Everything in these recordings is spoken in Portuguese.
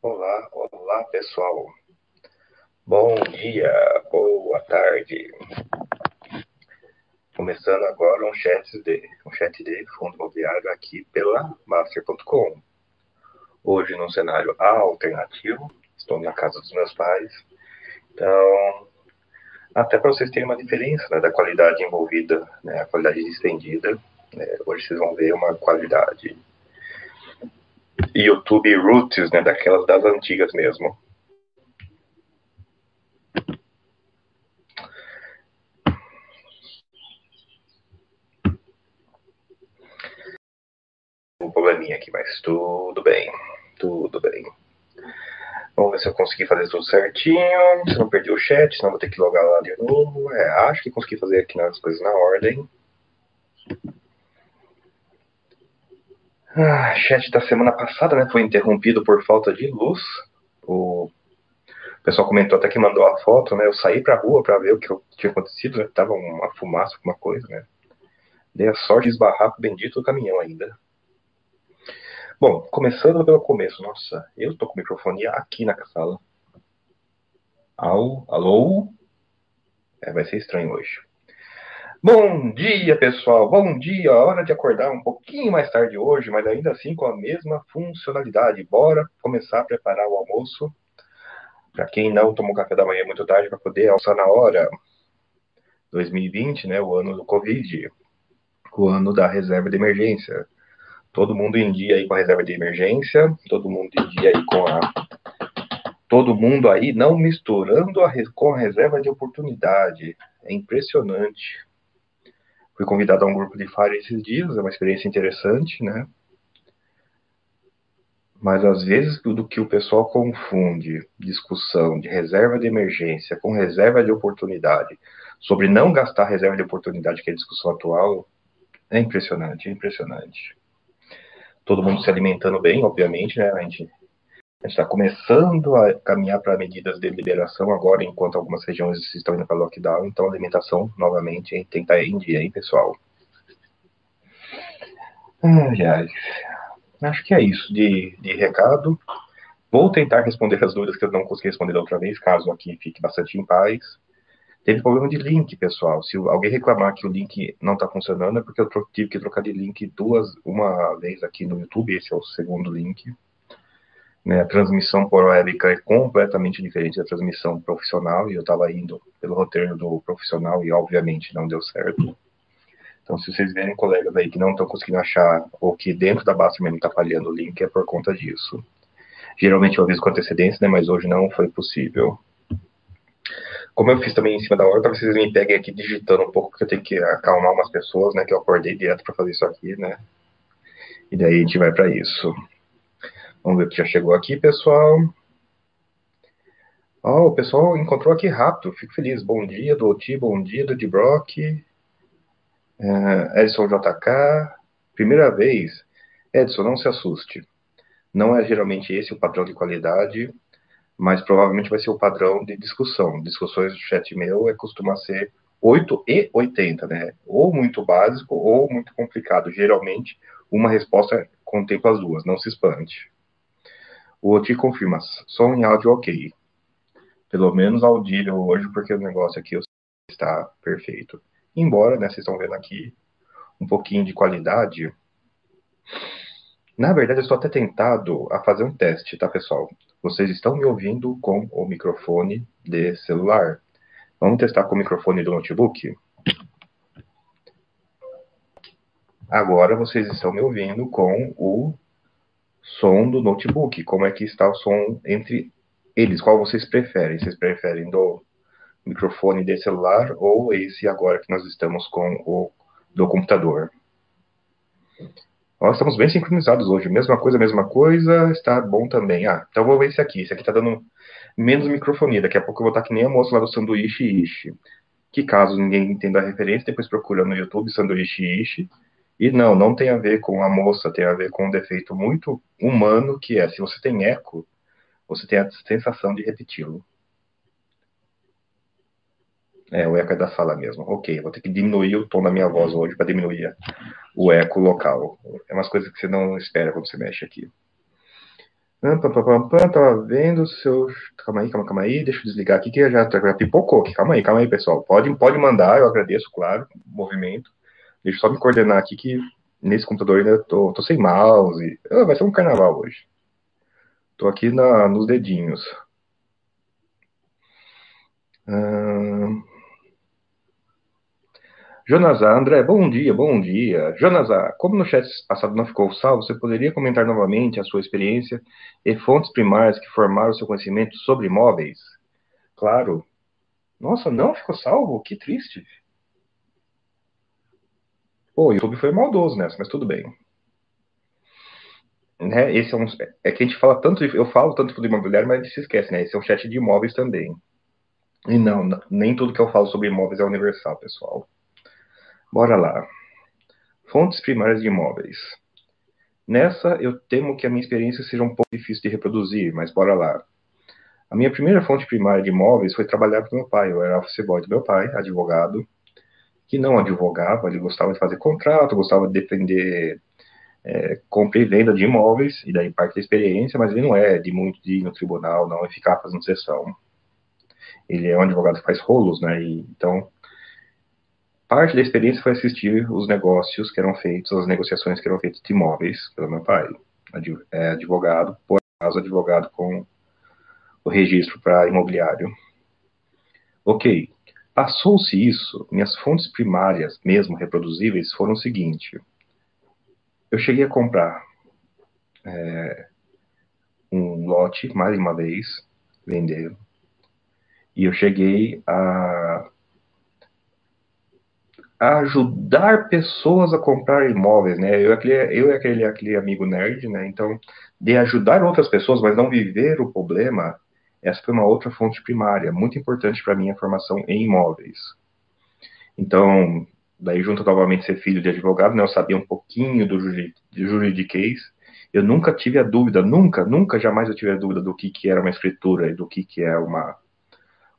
Olá, olá pessoal. Bom dia, boa tarde. Começando agora um chat de, um chat de fundo imobiliário aqui pela Master.com. Hoje num cenário alternativo, estou na casa dos meus pais. Então, até para vocês terem uma diferença né, da qualidade envolvida, né, a qualidade estendida. Né, hoje vocês vão ver uma qualidade YouTube Roots, né, daquelas das antigas mesmo. Um probleminha aqui, mas tudo bem, tudo bem. Vamos ver se eu consegui fazer tudo certinho, se não perdi o chat, senão vou ter que logar lá de novo. É, acho que consegui fazer aqui as coisas na ordem. Ah, chat da semana passada né, foi interrompido por falta de luz. O pessoal comentou até que mandou a foto, né? Eu saí pra rua para ver o que tinha acontecido, né? Tava uma fumaça, alguma coisa, né? Dei a sorte de esbarrar com o bendito caminhão ainda. Bom, começando pelo começo. Nossa, eu tô com microfone aqui na sala. Alô? Alô? É, vai ser estranho hoje. Bom dia, pessoal. Bom dia. Hora de acordar um pouquinho mais tarde hoje, mas ainda assim com a mesma funcionalidade. Bora começar a preparar o almoço. Para quem não tomou café da manhã muito tarde, para poder alçar na hora. 2020, né, o ano do Covid, o ano da reserva de emergência. Todo mundo em dia aí com a reserva de emergência, todo mundo em dia aí com a todo mundo aí não misturando a, com a reserva de oportunidade. É impressionante. Fui convidado a um grupo de FARE esses dias, é uma experiência interessante, né? Mas às vezes do que o pessoal confunde discussão de reserva de emergência com reserva de oportunidade, sobre não gastar reserva de oportunidade, que é a discussão atual, é impressionante, é impressionante. Todo mundo se alimentando bem, obviamente, né? A gente a gente está começando a caminhar para medidas de liberação agora, enquanto algumas regiões estão indo para lockdown. Então, alimentação, novamente, tem que estar em dia, hein, pessoal? Aliás, acho que é isso de, de recado. Vou tentar responder as dúvidas que eu não consegui responder da outra vez, caso aqui fique bastante em paz. Teve problema de link, pessoal. Se alguém reclamar que o link não está funcionando, é porque eu tive que trocar de link duas, uma vez aqui no YouTube. Esse é o segundo link. Né, a transmissão por webcam é completamente diferente da transmissão profissional, e eu estava indo pelo roteiro do profissional e, obviamente, não deu certo. Então, se vocês verem colegas aí que não estão conseguindo achar, ou que dentro da base mesmo está falhando o link, é por conta disso. Geralmente eu aviso com antecedência, né, mas hoje não foi possível. Como eu fiz também em cima da hora, talvez vocês me peguem aqui digitando um pouco, porque eu tenho que acalmar umas pessoas, né, que eu acordei direto para fazer isso aqui, né. E daí a gente vai para isso. Vamos ver o que já chegou aqui, pessoal. Oh, o pessoal encontrou aqui rápido, fico feliz. Bom dia, do Oti, bom dia, do Brock. É, Edson JK, primeira vez. Edson, não se assuste. Não é geralmente esse o padrão de qualidade, mas provavelmente vai ser o padrão de discussão. Discussões do chat meu é costuma ser 8 e 80, né? Ou muito básico ou muito complicado. Geralmente, uma resposta contempla as duas, não se espante. O Oti confirma, som em áudio ok. Pelo menos audível hoje, porque o negócio aqui está perfeito. Embora, né, vocês estão vendo aqui um pouquinho de qualidade. Na verdade, eu estou até tentado a fazer um teste, tá, pessoal? Vocês estão me ouvindo com o microfone de celular. Vamos testar com o microfone do notebook? Agora vocês estão me ouvindo com o som do notebook. Como é que está o som entre eles? Qual vocês preferem? Vocês preferem do microfone de celular ou esse agora que nós estamos com o do computador? Nós estamos bem sincronizados hoje. Mesma coisa, mesma coisa. Está bom também. Ah, então vou ver esse aqui. Esse aqui está dando menos microfonia. Daqui a pouco eu vou estar que nem a moça lá do sanduíche ishi. Que caso ninguém entenda a referência, depois procura no YouTube sanduíche ishi e não, não tem a ver com a moça, tem a ver com um defeito muito humano que é, se você tem eco, você tem a sensação de repeti-lo. É, o eco é da sala mesmo. Ok, vou ter que diminuir o tom da minha voz hoje para diminuir o eco local. É umas coisas que você não espera quando você mexe aqui. Tava vendo seu. Calma aí, calma, calma aí. Deixa eu desligar aqui que já, já pipocou aqui. Calma aí, calma aí, pessoal. Pode, pode mandar, eu agradeço, claro, o movimento. Deixa eu só me coordenar aqui que nesse computador ainda tô, tô sem mouse. Ah, vai ser um carnaval hoje. Tô aqui na, nos dedinhos. Hum... Jonazá, André, bom dia, bom dia. Jonazá, como no chat passado não ficou salvo, você poderia comentar novamente a sua experiência e fontes primárias que formaram o seu conhecimento sobre imóveis? Claro. Nossa, não ficou salvo? Que triste. Pô, o YouTube foi maldoso nessa, mas tudo bem. Né? Esse é, um, é que a gente fala tanto, eu falo tanto do imobiliário, mas a gente se esquece, né? Esse é um chat de imóveis também. E não, nem tudo que eu falo sobre imóveis é universal, pessoal. Bora lá. Fontes primárias de imóveis. Nessa, eu temo que a minha experiência seja um pouco difícil de reproduzir, mas bora lá. A minha primeira fonte primária de imóveis foi trabalhar com meu pai. Eu era office boy do meu pai, advogado, que não advogava, ele gostava de fazer contrato, gostava de defender é, compra e venda de imóveis, e daí parte da experiência, mas ele não é de muito de ir no tribunal, não, e ficar fazendo sessão. Ele é um advogado que faz rolos, né? E, então, Parte da experiência foi assistir os negócios que eram feitos, as negociações que eram feitas de imóveis pelo meu pai, é, advogado, por acaso advogado com o registro para imobiliário. Ok, passou-se isso, minhas fontes primárias, mesmo reproduzíveis, foram o seguinte. Eu cheguei a comprar é, um lote, mais uma vez, vender, e eu cheguei a ajudar pessoas a comprar imóveis, né? Eu, aquele, eu e aquele, aquele amigo nerd, né? Então, de ajudar outras pessoas, mas não viver o problema, essa foi uma outra fonte primária, muito importante para minha formação em imóveis. Então, daí junto novamente ser filho de advogado, né? Eu sabia um pouquinho do juridiquês. Eu nunca tive a dúvida, nunca, nunca, jamais eu tive a dúvida do que, que era uma escritura e do que, que é uma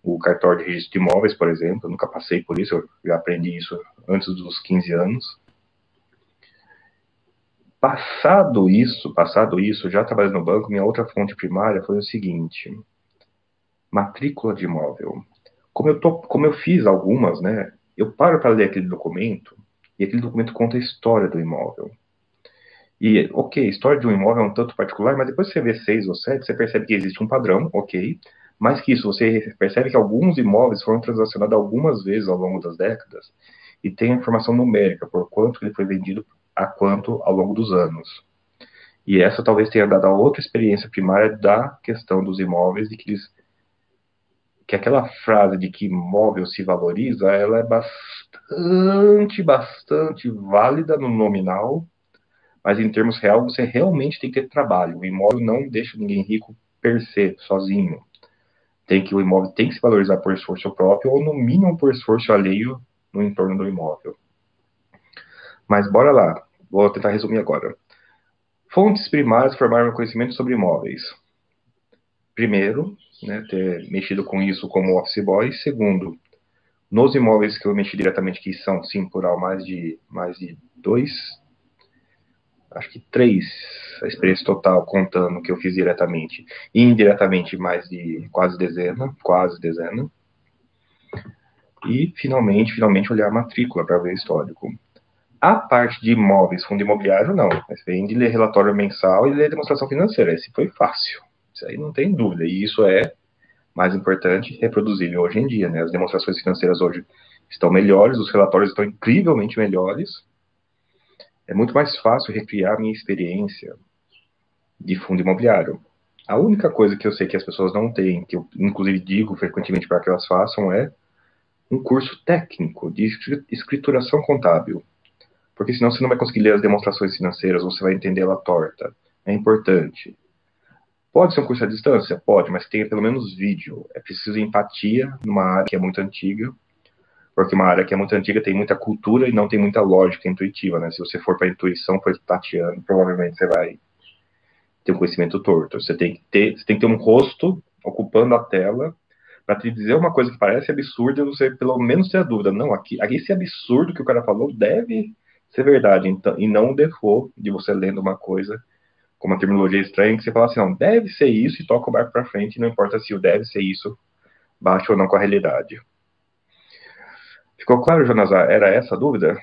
o cartório de registro de imóveis, por exemplo, eu nunca passei por isso, eu já aprendi isso antes dos 15 anos. Passado isso, passado isso, já trabalhando no banco, minha outra fonte primária foi o seguinte: matrícula de imóvel. Como eu, tô, como eu fiz algumas, né, eu paro para ler aquele documento e aquele documento conta a história do imóvel. E, ok, história de um imóvel é um tanto particular, mas depois que você vê seis ou sete, você percebe que existe um padrão, ok, mais que isso, você percebe que alguns imóveis foram transacionados algumas vezes ao longo das décadas e tem a informação numérica por quanto ele foi vendido a quanto ao longo dos anos. E essa talvez tenha dado a outra experiência primária da questão dos imóveis de que eles que aquela frase de que imóvel se valoriza, ela é bastante, bastante válida no nominal, mas em termos real você realmente tem que ter trabalho. O imóvel não deixa ninguém rico per se, sozinho tem que o imóvel tem que se valorizar por esforço próprio ou no mínimo por esforço alheio no entorno do imóvel. Mas bora lá, vou tentar resumir agora. Fontes primárias formaram conhecimento sobre imóveis. Primeiro, né, ter mexido com isso como office boy. Segundo, nos imóveis que eu mexi diretamente, que são, sim, por mais de, mais de dois, acho que três a experiência total contando que eu fiz diretamente e indiretamente mais de quase dezena, quase dezena. E finalmente, finalmente olhar a matrícula para ver o histórico. A parte de imóveis, fundo imobiliário, não. Mas vem de ler relatório mensal e ler demonstração financeira. Esse foi fácil. Isso aí não tem dúvida. E isso é mais importante, reproduzível hoje em dia. Né? As demonstrações financeiras hoje estão melhores, os relatórios estão incrivelmente melhores é muito mais fácil recriar minha experiência de fundo imobiliário. A única coisa que eu sei que as pessoas não têm, que eu inclusive digo frequentemente para que elas façam, é um curso técnico de escrituração contábil. Porque senão você não vai conseguir ler as demonstrações financeiras, você vai entender ela torta. É importante. Pode ser um curso à distância? Pode, mas tenha pelo menos vídeo. É preciso empatia numa área que é muito antiga porque uma área que é muito antiga tem muita cultura e não tem muita lógica intuitiva, né? Se você for para intuição, for tateando, provavelmente você vai ter um conhecimento torto. Você tem que ter, você tem que ter um rosto ocupando a tela para te dizer uma coisa que parece absurda, você pelo menos ter a dúvida, não, aqui, aqui esse absurdo que o cara falou deve ser verdade, então, e não o default de você lendo uma coisa com uma terminologia estranha, que você fala assim, não, deve ser isso e toca o barco para frente, não importa se o deve ser isso bate ou não com a realidade. Ficou claro, Jonazar? Era essa a dúvida?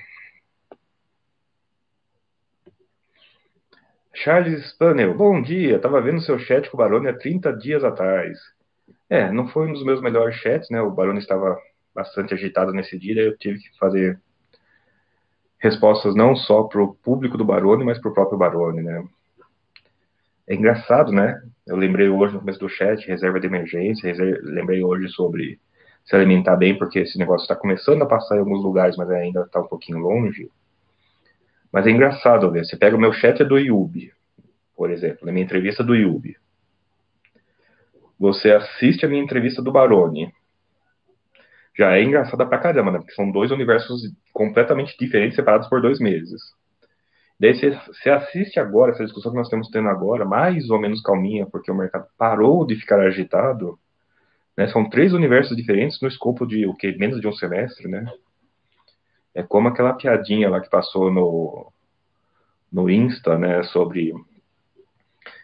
Charles Spannel, bom dia. Estava vendo seu chat com o Barone há 30 dias atrás. É, não foi um dos meus melhores chats, né? O Barone estava bastante agitado nesse dia, eu tive que fazer respostas não só para o público do Barone, mas para o próprio Barone, né? É engraçado, né? Eu lembrei hoje no começo do chat, reserva de emergência, reserva, lembrei hoje sobre se alimentar bem, porque esse negócio está começando a passar em alguns lugares, mas ainda está um pouquinho longe. Mas é engraçado ver. Você pega o meu chat é do YouTube, por exemplo, na minha entrevista do YouTube. Você assiste a minha entrevista do Barone. Já é engraçada pra caramba, né? Porque são dois universos completamente diferentes, separados por dois meses. Daí você, você assiste agora, essa discussão que nós estamos tendo agora, mais ou menos calminha, porque o mercado parou de ficar agitado. Né? São três universos diferentes no escopo de o que menos de um semestre, né? É como aquela piadinha lá que passou no, no Insta, né, sobre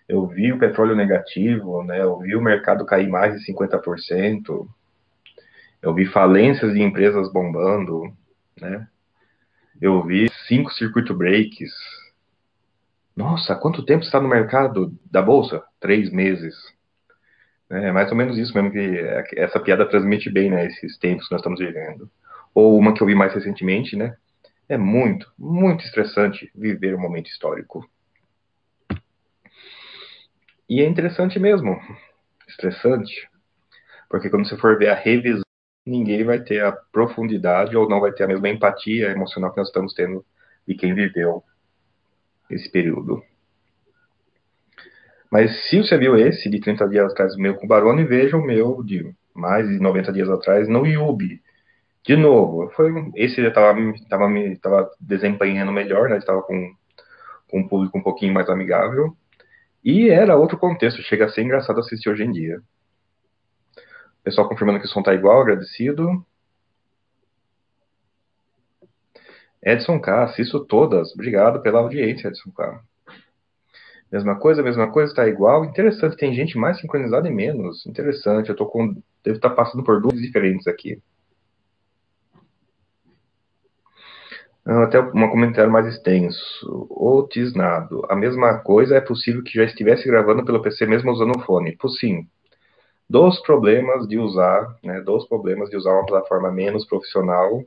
eu vi o petróleo negativo, né, eu vi o mercado cair mais de 50%, eu vi falências de empresas bombando, né, eu vi cinco circuit breaks. Nossa, quanto tempo está no mercado da bolsa? Três meses. É mais ou menos isso mesmo que essa piada transmite bem, né, esses tempos que nós estamos vivendo ou uma que eu vi mais recentemente, né? É muito, muito estressante viver um momento histórico. E é interessante mesmo, estressante, porque quando você for ver a revisão, ninguém vai ter a profundidade ou não vai ter a mesma empatia emocional que nós estamos tendo de quem viveu esse período. Mas se você viu esse de 30 dias atrás, o meu com o Barone, veja o meu de mais de 90 dias atrás no Yubi, de novo, foi esse já estava tava, tava desempenhando melhor, né? Estava com, com um público um pouquinho mais amigável. E era outro contexto, chega a ser engraçado assistir hoje em dia. Pessoal confirmando que o som tá igual, agradecido. Edson K, assisto todas. Obrigado pela audiência, Edson K. Mesma coisa, mesma coisa, está igual. Interessante, tem gente mais sincronizada e menos. Interessante, eu tô com. Devo estar tá passando por duas diferentes aqui. Até um comentário mais extenso. O Tisnado. A mesma coisa é possível que já estivesse gravando pelo PC mesmo usando o fone. Sim. Dos problemas de usar, né? Dos problemas de usar uma plataforma menos profissional.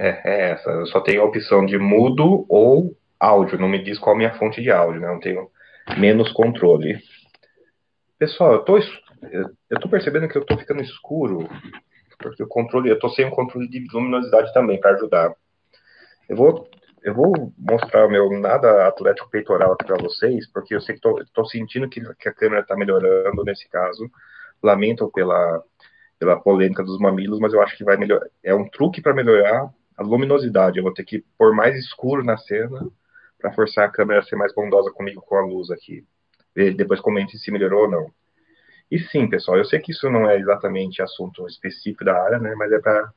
É, é essa. Eu só tenho a opção de mudo ou áudio. Não me diz qual é a minha fonte de áudio, né? Eu tenho menos controle. Pessoal, eu tô, eu tô percebendo que eu tô ficando escuro porque o controle, eu estou sem o controle de luminosidade também para ajudar. Eu vou, eu vou mostrar o meu nada atlético peitoral aqui para vocês, porque eu sei que estou sentindo que, que, a câmera está melhorando nesse caso. Lamento pela, pela polêmica dos mamilos, mas eu acho que vai melhorar. É um truque para melhorar a luminosidade. Eu vou ter que pôr mais escuro na cena para forçar a câmera a ser mais bondosa comigo com a luz aqui. Depois comente se melhorou ou não. E sim, pessoal, eu sei que isso não é exatamente assunto específico da área, né, mas é para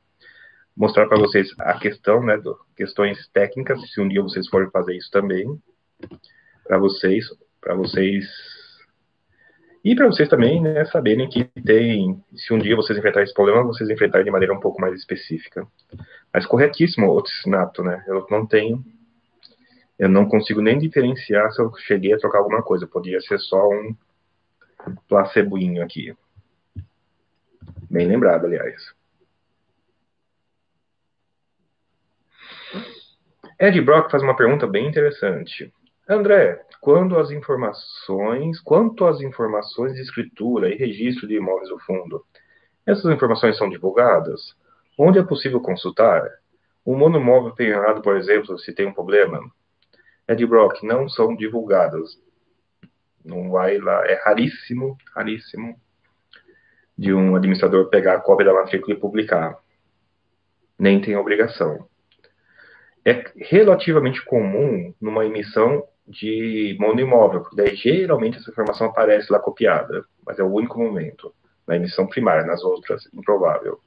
mostrar para vocês a questão, né, do, questões técnicas, se um dia vocês forem fazer isso também, para vocês, para vocês e para vocês também, né, saberem que tem, se um dia vocês enfrentarem esse problema, vocês enfrentarem de maneira um pouco mais específica. Mas corretíssimo, Otissinato, né, eu não tenho, eu não consigo nem diferenciar se eu cheguei a trocar alguma coisa, podia ser só um placeboinho aqui. Bem lembrado, aliás. Ed Brock faz uma pergunta bem interessante. André, quando as informações, quanto às informações de escritura e registro de imóveis do fundo, essas informações são divulgadas? Onde é possível consultar? O monomóvel penhorado, por exemplo, se tem um problema? Ed Brock, não são divulgadas. Não vai lá, é raríssimo, raríssimo de um administrador pegar a cópia da matrícula e publicar. Nem tem obrigação. É relativamente comum numa emissão de monoimóvel, porque daí geralmente essa informação aparece lá copiada, mas é o único momento. Na emissão primária, nas outras, improvável.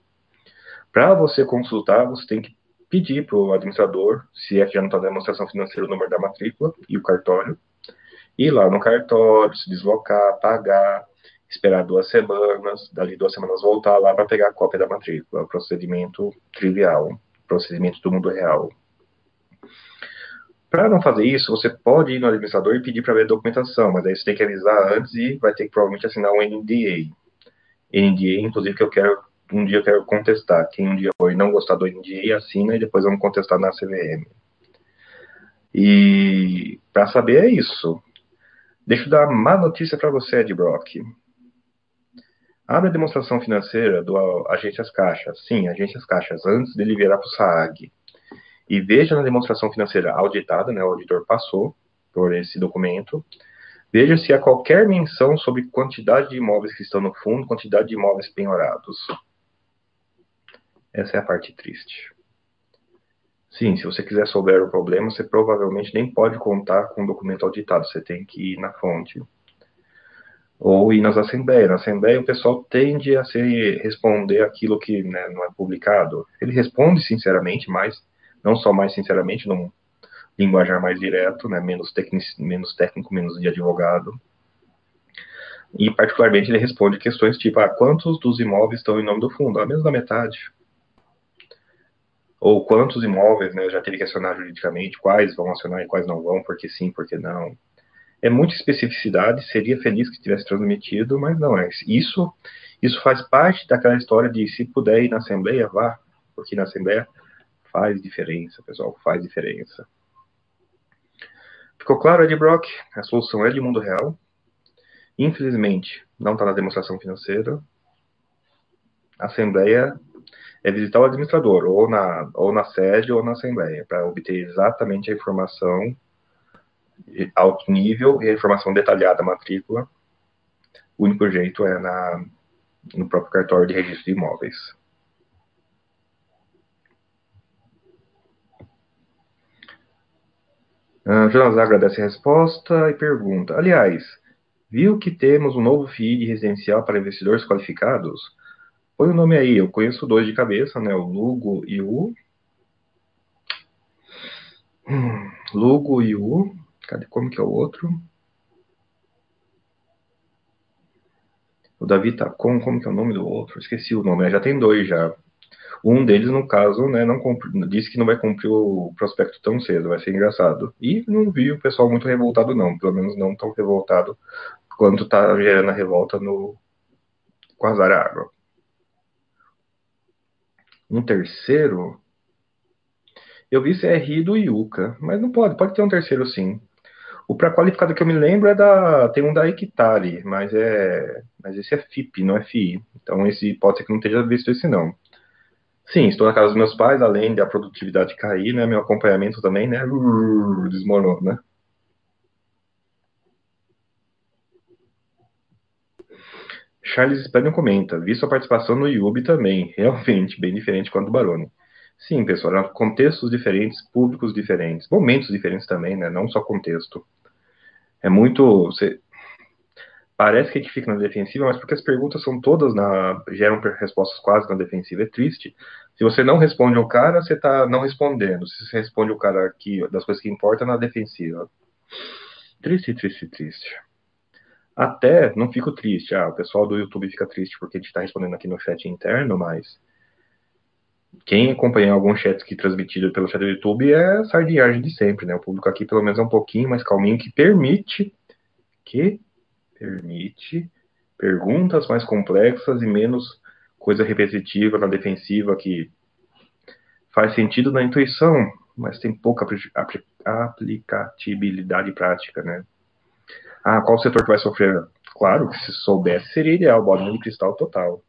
Para você consultar, você tem que pedir para o administrador, se é que já não está demonstração financeira, o número da matrícula e o cartório, ir lá no cartório, se deslocar, pagar, esperar duas semanas, dali duas semanas voltar lá para pegar a cópia da matrícula. Procedimento trivial, procedimento do mundo real. Para não fazer isso, você pode ir no administrador e pedir para ver a documentação, mas aí você tem que avisar antes e vai ter que provavelmente assinar um NDA. NDA, inclusive, que eu quero, um dia eu quero contestar. Quem um dia for não gostar do NDA, assina e depois vamos contestar na CVM. E para saber é isso. Deixa eu dar má notícia para você, Ed Brock. Abre a demonstração financeira do Agências Caixas. Sim, Agências Caixas, antes dele virar para o SAAG. E veja na demonstração financeira auditada, né, o auditor passou por esse documento. Veja se há qualquer menção sobre quantidade de imóveis que estão no fundo, quantidade de imóveis penhorados. Essa é a parte triste. Sim, se você quiser souber o problema, você provavelmente nem pode contar com o documento auditado, você tem que ir na fonte ou ir nas assembleias. Na assembleia, o pessoal tende a se responder aquilo que né, não é publicado. Ele responde sinceramente, mas não só mais sinceramente, num linguajar mais direto, né, menos, menos técnico, menos de advogado. E, particularmente, ele responde questões tipo: ah, quantos dos imóveis estão em nome do fundo? A menos da metade. Ou quantos imóveis né, já teve que acionar juridicamente, quais vão acionar e quais não vão, porque sim, porque não é muita especificidade, seria feliz que tivesse transmitido, mas não é. Isso, isso faz parte daquela história de se puder ir na Assembleia, vá, porque na Assembleia faz diferença, pessoal, faz diferença. Ficou claro, Ed Brock? A solução é de mundo real. Infelizmente, não está na demonstração financeira. A Assembleia é visitar o administrador, ou na, ou na sede ou na Assembleia, para obter exatamente a informação alto nível e a informação detalhada, matrícula, o único jeito é na, no próprio cartório de registro de imóveis. Uh, Jonas agradece a resposta e pergunta: Aliás, viu que temos um novo FII residencial para investidores qualificados? Põe o nome aí, eu conheço dois de cabeça, né? O Lugo e o. Hum, Lugo e o. Cadê? Como que é o outro? O Davi com, como que é o nome do outro? Esqueci o nome, né? já tem dois já. Um deles, no caso, né, não disse que não vai cumprir o prospecto tão cedo, vai ser engraçado. E não vi o pessoal muito revoltado, não. Pelo menos não tão revoltado quanto tá gerando a revolta no com azar água. Um terceiro. Eu vi CRI do Yuka, mas não pode, pode ter um terceiro sim. O pré-qualificado que eu me lembro é da. Tem um da Equitare, mas é. Mas esse é FIP, não é FI. Então esse pode ser que não tenha visto esse não. Sim, estou na casa dos meus pais, além da produtividade cair, né? Meu acompanhamento também, né? Desmorona, Charles Spaniel comenta, vi sua participação no YouTube também, realmente, bem diferente quanto do Baroni. Sim, pessoal, contextos diferentes, públicos diferentes, momentos diferentes também, né? Não só contexto é muito. Você, parece que a gente fica na defensiva, mas porque as perguntas são todas na. geram respostas quase na defensiva. É triste. Se você não responde o cara, você está não respondendo. Se você responde o cara aqui das coisas que importam, na defensiva. Triste, triste, triste. Até não fico triste. Ah, o pessoal do YouTube fica triste porque a gente está respondendo aqui no chat interno, mas quem acompanha alguns chats que transmitido pelo chat do YouTube é sardinhagem de sempre, né? O público aqui pelo menos é um pouquinho mais calminho, que permite que permite perguntas mais complexas e menos coisa repetitiva na defensiva que faz sentido na intuição, mas tem pouca aplicabilidade prática, né? Ah, qual setor que vai sofrer? Claro que se soubesse seria ideal, bola de cristal total.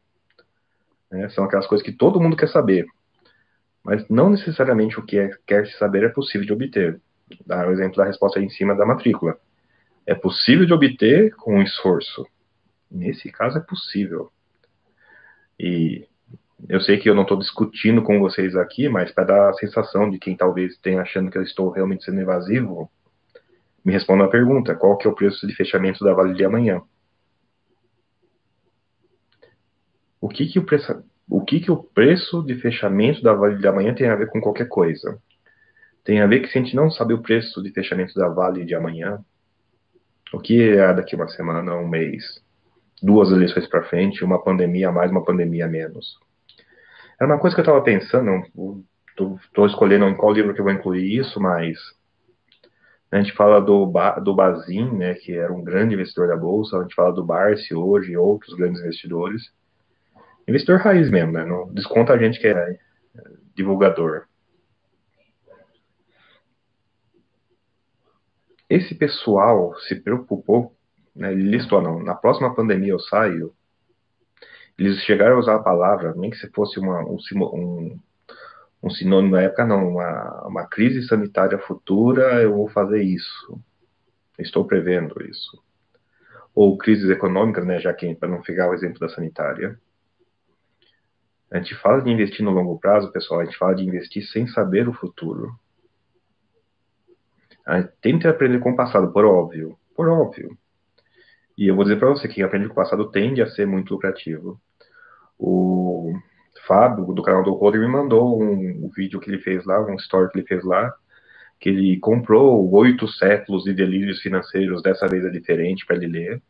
Né? São aquelas coisas que todo mundo quer saber mas não necessariamente o que é, quer se saber é possível de obter. Dá o exemplo da resposta aí em cima da matrícula. É possível de obter com esforço. Nesse caso é possível. E eu sei que eu não estou discutindo com vocês aqui, mas para dar a sensação de quem talvez tenha achando que eu estou realmente sendo evasivo, me responda a pergunta: qual que é o preço de fechamento da Vale de amanhã? O que que o preço o que, que o preço de fechamento da Vale de amanhã tem a ver com qualquer coisa? Tem a ver que se a gente não sabe o preço de fechamento da Vale de amanhã, o que é daqui uma semana, um mês, duas eleições para frente, uma pandemia a mais, uma pandemia a menos. Era uma coisa que eu estava pensando, estou escolhendo em qual livro que eu vou incluir isso, mas a gente fala do, do Bazin, né, que era um grande investidor da Bolsa, a gente fala do Barsi hoje e outros grandes investidores. Investidor raiz mesmo, né? Não desconta a gente que é divulgador. Esse pessoal se preocupou, né, ele listou, não, na próxima pandemia eu saio, eles chegaram a usar a palavra, nem que se fosse uma, um, um, um sinônimo na época, não, uma, uma crise sanitária futura, eu vou fazer isso. Estou prevendo isso. Ou crises econômicas, né, já que, para não pegar o exemplo da sanitária. A gente fala de investir no longo prazo, pessoal, a gente fala de investir sem saber o futuro. A gente tenta aprender com o passado, por óbvio. Por óbvio. E eu vou dizer para você que quem aprende com o passado tende a ser muito lucrativo. O Fábio, do canal do Roder, me mandou um, um, vídeo que ele fez lá, um story que ele fez lá, que ele comprou oito séculos de delírios financeiros, dessa vez é diferente para ele ler.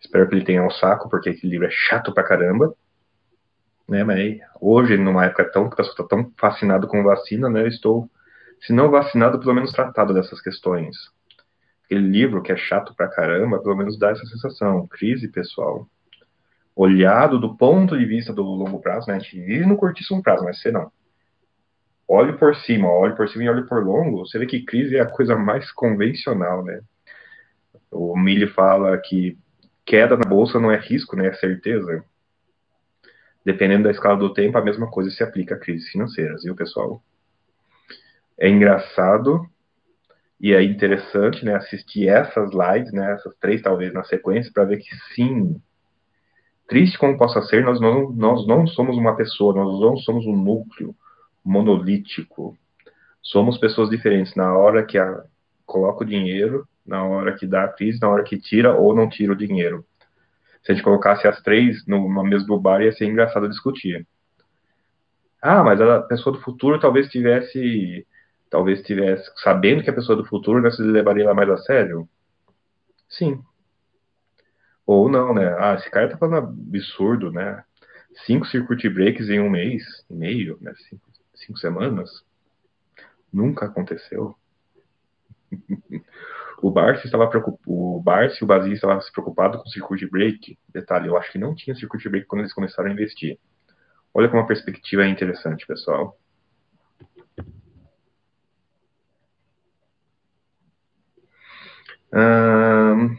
Espero que ele tenha um saco, porque aquele livro é chato pra caramba. Né, mas hoje, numa época tão que o pessoal está tão fascinado com vacina, né, eu estou, se não vacinado, pelo menos tratado dessas questões. Aquele livro que é chato pra caramba, pelo menos dá essa sensação. Crise pessoal olhado do ponto de vista do longo prazo, né? A gente vive no curtíssimo prazo, mas você não. Olhe por cima, olhe por cima e olhe por longo, você vê que crise é a coisa mais convencional, né? O Mille fala que queda na bolsa não é risco, né? É certeza. Dependendo da escala do tempo, a mesma coisa se aplica a crises financeiras, viu, pessoal? É engraçado e é interessante, né, assistir essas lives, né, essas três talvez na sequência, para ver que sim, triste como possa ser, nós não, nós não somos uma pessoa, nós não somos um núcleo monolítico. Somos pessoas diferentes na hora que a, coloca o dinheiro, na hora que dá a crise, na hora que tira ou não tira o dinheiro. Se a gente colocasse as três no mesmo bar, ia ser engraçado discutir. Ah, mas a pessoa do futuro talvez tivesse, talvez tivesse, sabendo que a pessoa do futuro, né, se levaria ela mais a sério? Sim, ou não, né? Ah, esse cara tá falando absurdo, né? Cinco circuit breaks em um mês e meio, né? Cinco, cinco semanas. Nunca aconteceu. o Barsi estava preocupado, o Barsi e o Basile estavam se preocupados com o circuit break. Detalhe, eu acho que não tinha circuit break quando eles começaram a investir. Olha como a perspectiva é interessante, pessoal. Hum,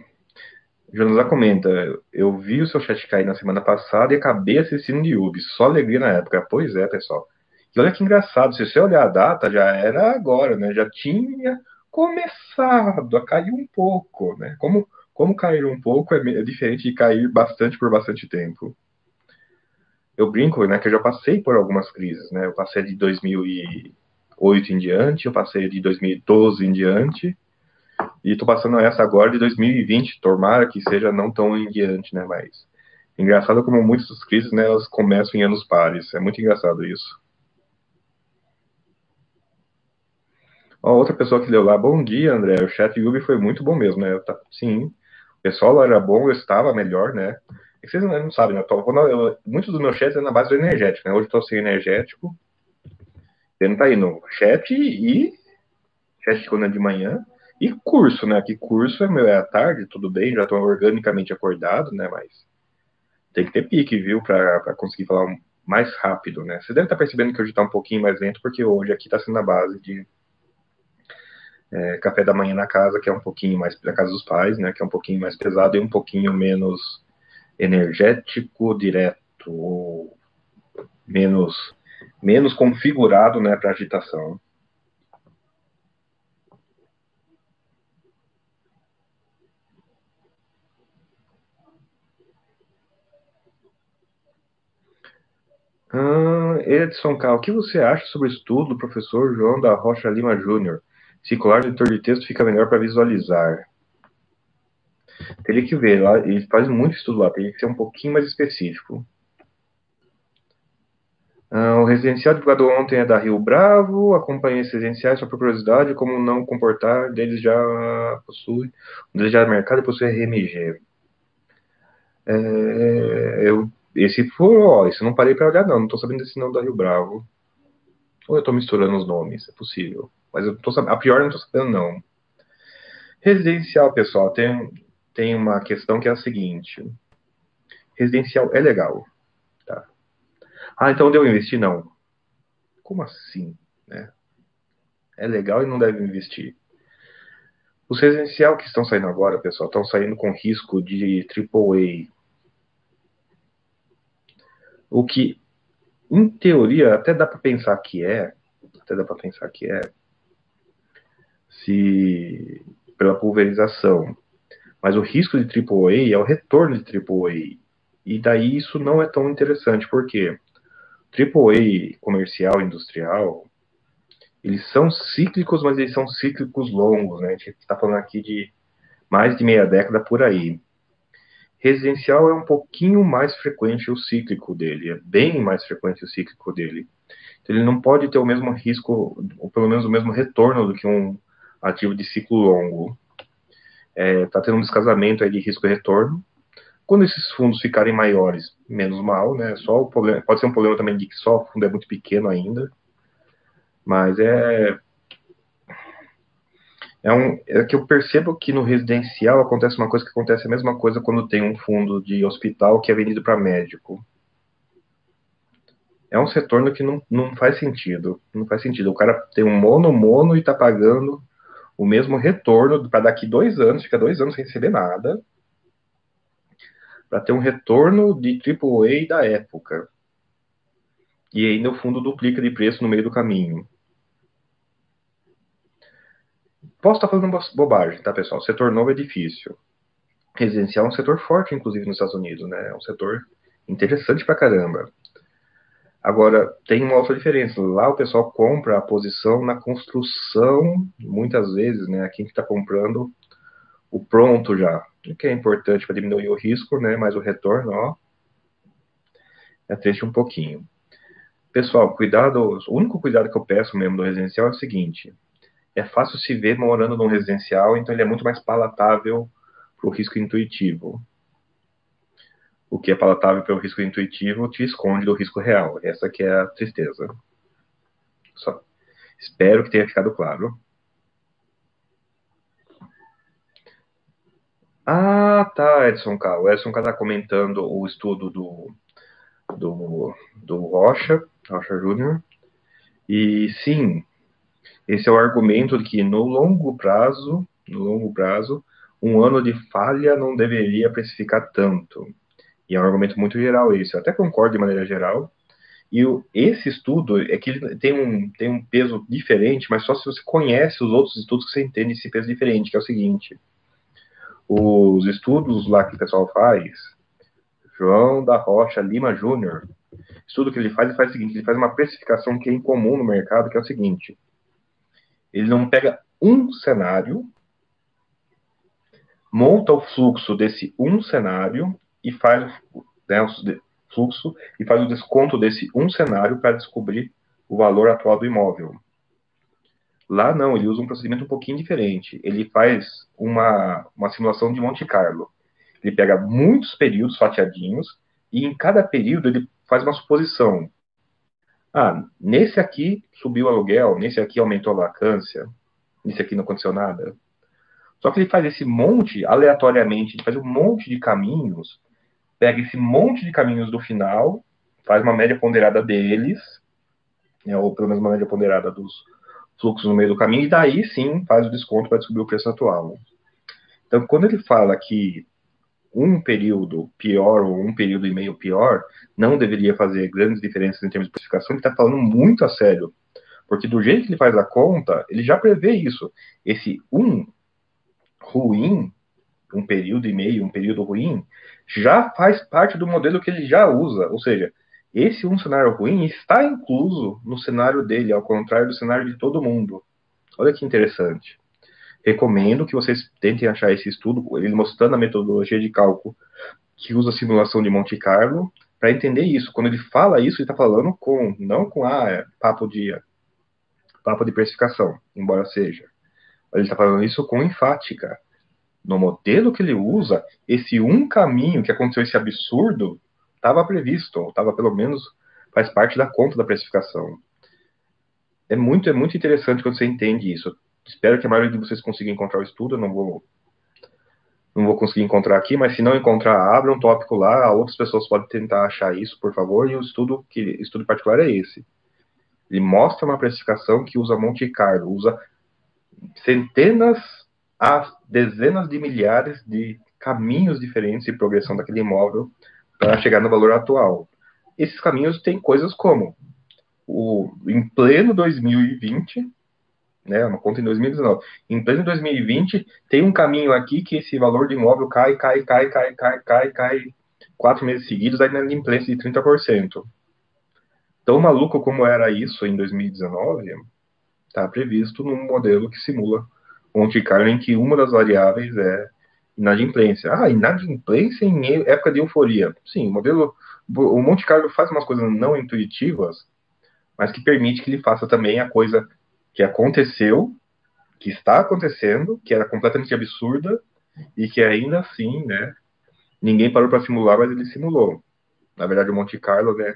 Jonathan comenta, eu vi o seu chat cair na semana passada e acabei assistindo de Yubi, só alegria na época. Pois é, pessoal. E olha que engraçado, se você olhar a data, já era agora, né? Já tinha começado a cair um pouco, né? Como, como cair um pouco é, é diferente de cair bastante por bastante tempo. Eu brinco, né, que eu já passei por algumas crises, né? Eu passei de 2008 em diante, eu passei de 2012 em diante, e tô passando essa agora de 2020, tomara que seja não tão em diante, né? Mas engraçado como muitas das crises, né, elas começam em anos pares. É muito engraçado isso. Ó, outra pessoa que deu lá, bom dia, André. O chat Yubi foi muito bom mesmo, né? Tá, sim, o pessoal lá era bom, eu estava melhor, né? É vocês não, sabem, né? Eu tô, eu, muitos dos meus chats é na base do energético, né? Hoje eu tô sem energético. Tendo tá aí no chat e chat quando é de manhã e curso, né? Que curso é meu, é à tarde, tudo bem, já estou organicamente acordado, né? Mas tem que ter pique, viu? Para conseguir falar mais rápido, né? Você deve estar tá percebendo que hoje está um pouquinho mais lento, porque hoje aqui está sendo a base de é, café da manhã na casa, que é um pouquinho mais da casa dos pais, né? Que é um pouquinho mais pesado e um pouquinho menos energético, direto, ou menos menos configurado, né, para agitação. Edson K, o que você acha sobre o estudo do professor João da Rocha Lima Júnior? Se colar no editor de texto fica melhor para visualizar. Teria que ver, lá, ele faz muito estudo lá, teria que ser um pouquinho mais específico. O residencial divulgado ontem é da Rio Bravo, acompanha esses residenciais só por curiosidade, como não comportar, deles já possui, um deles já é mercado possui RMG. É, eu, esse foi, ó, isso não parei para olhar não, não tô sabendo desse não da Rio Bravo. Ou eu tô misturando os nomes, é possível. Mas eu tô sabendo, a pior eu não tô sabendo não. Residencial, pessoal, tem, tem uma questão que é a seguinte. Residencial é legal, tá? Ah, então devo investir? Não. Como assim, né? É legal e não deve investir. Os residencial que estão saindo agora, pessoal, estão saindo com risco de AAA. O que, em teoria, até dá para pensar que é, até dá para pensar que é, se pela pulverização. Mas o risco de AAA é o retorno de AAA. E daí isso não é tão interessante, porque AAA comercial, industrial, eles são cíclicos, mas eles são cíclicos longos, né? A gente está falando aqui de mais de meia década por aí. Residencial é um pouquinho mais frequente o cíclico dele, é bem mais frequente o cíclico dele. Então, ele não pode ter o mesmo risco, ou pelo menos o mesmo retorno do que um ativo de ciclo longo. Está é, tá tendo um descasamento aí de risco e retorno. Quando esses fundos ficarem maiores, menos mal, né? Só o problema, pode ser um problema também de que só o fundo é muito pequeno ainda. Mas é é, um, é que eu percebo que no residencial acontece uma coisa que acontece a mesma coisa quando tem um fundo de hospital que é vendido para médico. É um retorno que não, não faz sentido. Não faz sentido. O cara tem um mono-mono e está pagando o mesmo retorno para daqui dois anos, fica dois anos sem receber nada, para ter um retorno de AAA da época. E ainda o fundo duplica de preço no meio do caminho. Posso estar fazendo bobagem, tá, pessoal? O setor novo é difícil. Residencial é um setor forte, inclusive, nos Estados Unidos, né? É um setor interessante pra caramba. Agora, tem uma outra diferença. Lá o pessoal compra a posição na construção, muitas vezes, né? Aqui a gente está comprando o pronto já, o que é importante para diminuir o risco, né? Mas o retorno, ó, é triste um pouquinho. Pessoal, cuidado, o único cuidado que eu peço mesmo do residencial é o seguinte: é fácil se ver morando num residencial, então ele é muito mais palatável para o risco intuitivo. O que é palatável pelo risco intuitivo te esconde do risco real. Essa que é a tristeza. Só. Espero que tenha ficado claro. Ah, tá, Edson K. O Edson K está comentando o estudo do, do, do Rocha, Rocha Júnior. E sim, esse é o argumento de que no longo prazo, no longo prazo, um ano de falha não deveria precificar tanto. E é um argumento muito geral isso. Eu até concordo de maneira geral. E o, esse estudo é que ele tem um, tem um peso diferente, mas só se você conhece os outros estudos que você entende esse peso diferente, que é o seguinte. Os estudos lá que o pessoal faz, João da Rocha Lima Júnior, estudo que ele faz, ele faz o seguinte, ele faz uma precificação que é incomum no mercado, que é o seguinte. Ele não pega um cenário, monta o fluxo desse um cenário e faz né, o fluxo e faz o desconto desse um cenário para descobrir o valor atual do imóvel. Lá não, ele usa um procedimento um pouquinho diferente. Ele faz uma, uma simulação de Monte Carlo. Ele pega muitos períodos fatiadinhos e em cada período ele faz uma suposição. Ah, nesse aqui subiu o aluguel, nesse aqui aumentou a vacância, nesse aqui não aconteceu nada. Só que ele faz esse monte, aleatoriamente, ele faz um monte de caminhos, pega esse monte de caminhos do final, faz uma média ponderada deles, né, ou pelo menos uma média ponderada dos fluxos no meio do caminho, e daí sim faz o desconto para descobrir o preço atual. Então, quando ele fala que um período pior ou um período e meio pior não deveria fazer grandes diferenças em termos de precificação, ele está falando muito a sério. Porque do jeito que ele faz a conta, ele já prevê isso. Esse um ruim, um período e meio, um período ruim, já faz parte do modelo que ele já usa. Ou seja, esse um cenário ruim está incluso no cenário dele, ao contrário do cenário de todo mundo. Olha que interessante recomendo que vocês tentem achar esse estudo, ele mostrando a metodologia de cálculo que usa a simulação de Monte Carlo para entender isso. Quando ele fala isso, ele está falando com, não com ah, é papo de papo de precificação, embora seja. Ele está falando isso com enfática. No modelo que ele usa, esse um caminho que aconteceu esse absurdo estava previsto, ou estava pelo menos faz parte da conta da precificação. É muito, é muito interessante quando você entende isso. Espero que a maioria de vocês consiga encontrar o estudo. Eu não vou, não vou conseguir encontrar aqui, mas se não encontrar, abra um tópico lá. Outras pessoas podem tentar achar isso, por favor. E o estudo que estudo particular é esse. Ele mostra uma precificação que usa Monte Carlo, usa centenas a dezenas de milhares de caminhos diferentes de progressão daquele imóvel para chegar no valor atual. Esses caminhos têm coisas como o, em pleno 2020, né, conta em 2019, em pleno 2020 tem um caminho aqui que esse valor de imóvel cai, cai, cai, cai, cai, cai, cai, quatro meses seguidos, aí na inadimplência de 30%. Tão maluco como era isso em 2019, está previsto num modelo que simula Monte Carlo em que uma das variáveis é inadimplência. Ah, inadimplência em época de euforia. Sim, o modelo, o Monte Carlo faz umas coisas não intuitivas, mas que permite que ele faça também a coisa que aconteceu, que está acontecendo, que era completamente absurda e que ainda assim, né, ninguém parou para simular, mas ele simulou. Na verdade, o Monte Carlo, né,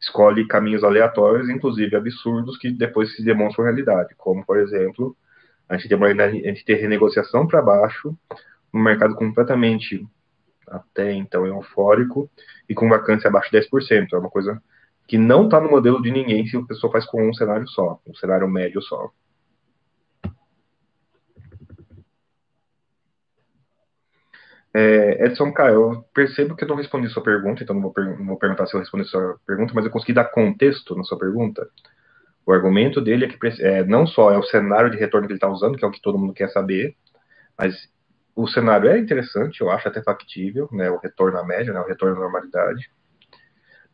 escolhe caminhos aleatórios, inclusive absurdos, que depois se demonstram realidade, como, por exemplo, a gente tem, uma, a gente renegociação para baixo, um mercado completamente, até então, eufórico, e com vacância abaixo de 10%. É uma coisa que não está no modelo de ninguém se a pessoa faz com um cenário só, um cenário médio só. É, Edson K, eu percebo que eu não respondi sua pergunta, então não vou, não vou perguntar se eu respondi sua pergunta, mas eu consegui dar contexto na sua pergunta. O argumento dele é que é, não só é o cenário de retorno que ele está usando, que é o que todo mundo quer saber, mas o cenário é interessante, eu acho até factível, né, o retorno à média, né, o retorno à normalidade.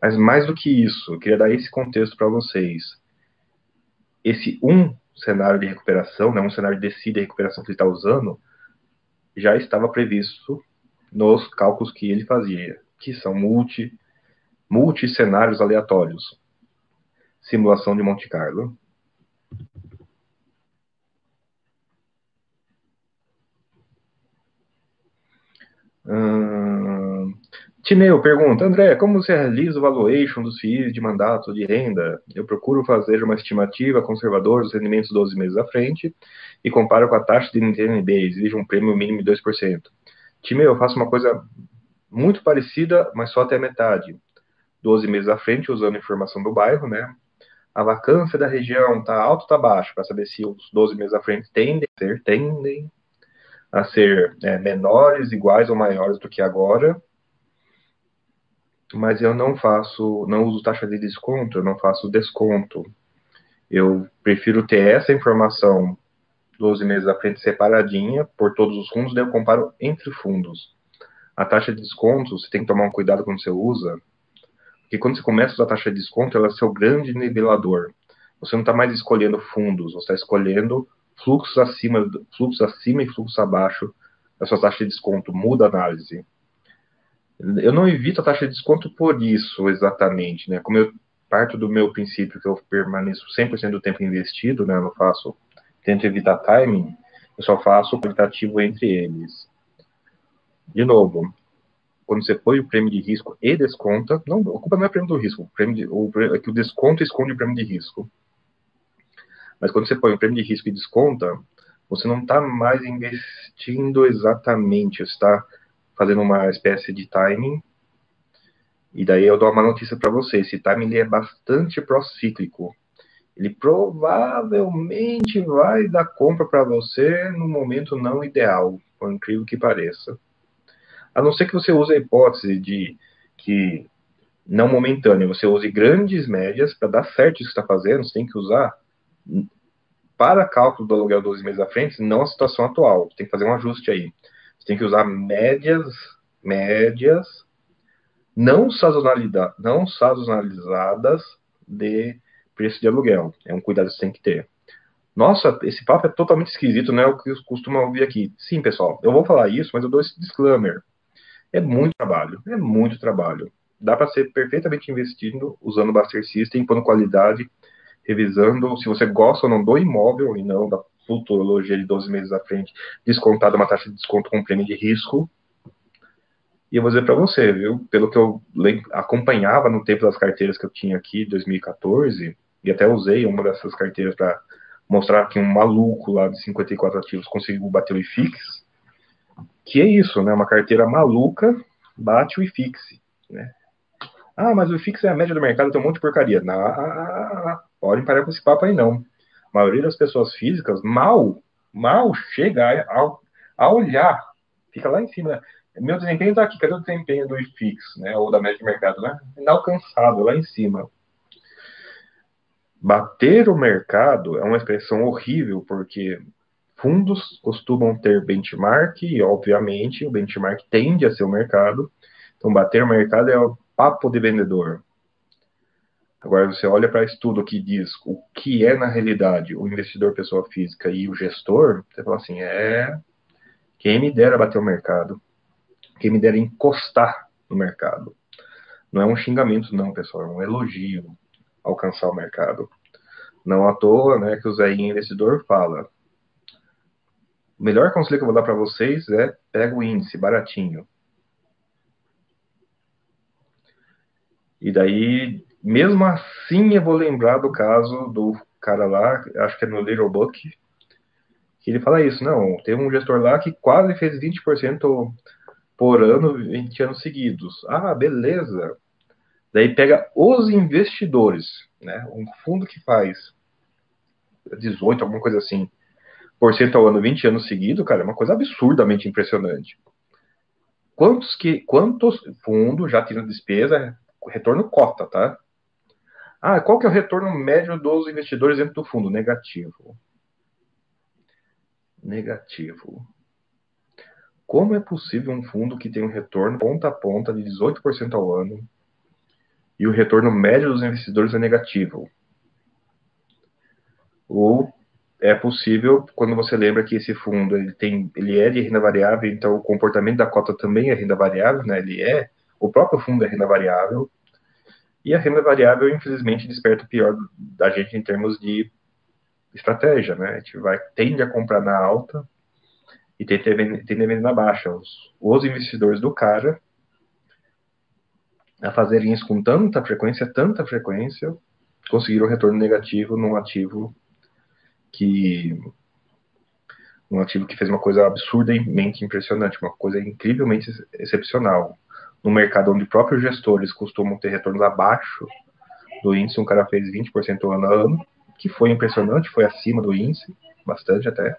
Mas mais do que isso, eu queria dar esse contexto para vocês. Esse um cenário de recuperação, né, um cenário de descida e recuperação que ele está usando, já estava previsto nos cálculos que ele fazia, que são multi, multi cenários aleatórios simulação de Monte Carlo. Hum, Tineu pergunta, André, como você realiza o valuation dos FIIs de mandato de renda? Eu procuro fazer uma estimativa conservadora dos rendimentos 12 meses à frente e comparo com a taxa de NTNB, exige um prêmio mínimo de 2%. Timeu, eu faço uma coisa muito parecida, mas só até a metade. 12 meses à frente, usando a informação do bairro, né? a vacância da região está alta ou está baixa, para saber se os 12 meses à frente tendem a ser, tendem a ser é, menores, iguais ou maiores do que agora. Mas eu não faço, não uso taxa de desconto, eu não faço desconto. Eu prefiro ter essa informação 12 meses à frente separadinha por todos os fundos, daí eu comparo entre fundos. A taxa de desconto, você tem que tomar um cuidado quando você usa, porque quando você começa a usar a taxa de desconto, ela é seu grande nivelador. Você não está mais escolhendo fundos, você está escolhendo fluxos acima, fluxos acima e fluxos abaixo da sua taxa de desconto. Muda a análise. Eu não evito a taxa de desconto por isso, exatamente, né? Como eu parto do meu princípio que eu permaneço 100% do tempo investido, né? Eu não faço, tento evitar timing, eu só faço o qualitativo entre eles. De novo, quando você põe o prêmio de risco e desconta, não, a culpa não é prêmio do risco, o prêmio de, o, é que o desconto esconde o prêmio de risco. Mas quando você põe o prêmio de risco e desconta, você não está mais investindo exatamente, você está fazendo uma espécie de timing. E daí eu dou uma notícia para você, esse timing é bastante procíclico. Ele provavelmente vai dar compra para você no momento não ideal, por incrível que pareça. A não ser que você use a hipótese de que não momentânea, você use grandes médias para dar certo isso que está fazendo, você tem que usar para cálculo do aluguel 12 meses à frente, não a situação atual. Tem que fazer um ajuste aí. Tem que usar médias, médias não, sazonalidade, não sazonalizadas de preço de aluguel. É um cuidado que você tem que ter. Nossa, esse papo é totalmente esquisito, não é o que eu costumo ouvir aqui. Sim, pessoal, eu vou falar isso, mas eu dou esse disclaimer. É muito trabalho, é muito trabalho. dá para ser perfeitamente investido usando o Buster System, pondo qualidade, revisando se você gosta ou não do imóvel e não da futurologia de 12 meses à frente, descontada uma taxa de desconto com prêmio de risco. E eu vou dizer para você, viu, pelo que eu acompanhava no tempo das carteiras que eu tinha aqui, 2014, e até usei uma dessas carteiras para mostrar que um maluco lá de 54 ativos conseguiu bater o IFIX, que é isso, né? Uma carteira maluca bate o IFIX, né? Ah, mas o IFIX é a média do mercado, tem um monte de porcaria. Não, podem parar com esse papo aí, não. A maioria das pessoas físicas mal, mal chega a, a olhar, fica lá em cima. Meu desempenho está aqui, cadê o desempenho do IFIX, né? Ou da média de mercado, né? Inalcançável, lá em cima. Bater o mercado é uma expressão horrível, porque fundos costumam ter benchmark, e obviamente o benchmark tende a ser o mercado. Então, bater o mercado é o papo de vendedor. Agora, você olha para estudo que diz o que é na realidade o investidor pessoa física e o gestor, você fala assim: é. Quem me dera bater o mercado, quem me dera encostar no mercado. Não é um xingamento, não, pessoal, é um elogio alcançar o mercado. Não à toa, né, que o Zé Investidor fala. O melhor conselho que eu vou dar para vocês é pega o índice baratinho. E daí, mesmo assim, eu vou lembrar do caso do cara lá, acho que é no Little Book, que ele fala isso, não, teve um gestor lá que quase fez 20% por ano 20 anos seguidos. Ah, beleza. Daí pega os investidores, né? Um fundo que faz 18, alguma coisa assim, por cento ao ano 20 anos seguidos, cara, é uma coisa absurdamente impressionante. Quantos que quantos fundos já tiram despesa, retorno cota, tá? Ah, qual que é o retorno médio dos investidores dentro do fundo? Negativo. Negativo. Como é possível um fundo que tem um retorno ponta a ponta de 18% ao ano e o retorno médio dos investidores é negativo. Ou é possível quando você lembra que esse fundo ele tem, ele é de renda variável, então o comportamento da cota também é renda variável, né? Ele é o próprio fundo é renda variável e a renda variável infelizmente desperta o pior da gente em termos de estratégia, né? A gente vai tende a comprar na alta e tende a vender na baixa. Os, os investidores do cara a fazerem isso com tanta frequência, tanta frequência, conseguiram retorno negativo num ativo que um ativo que fez uma coisa absurdamente impressionante, uma coisa incrivelmente excepcional. No mercado onde próprios gestores costumam ter retornos abaixo do índice, um cara fez 20% ano a ano, que foi impressionante, foi acima do índice, bastante até.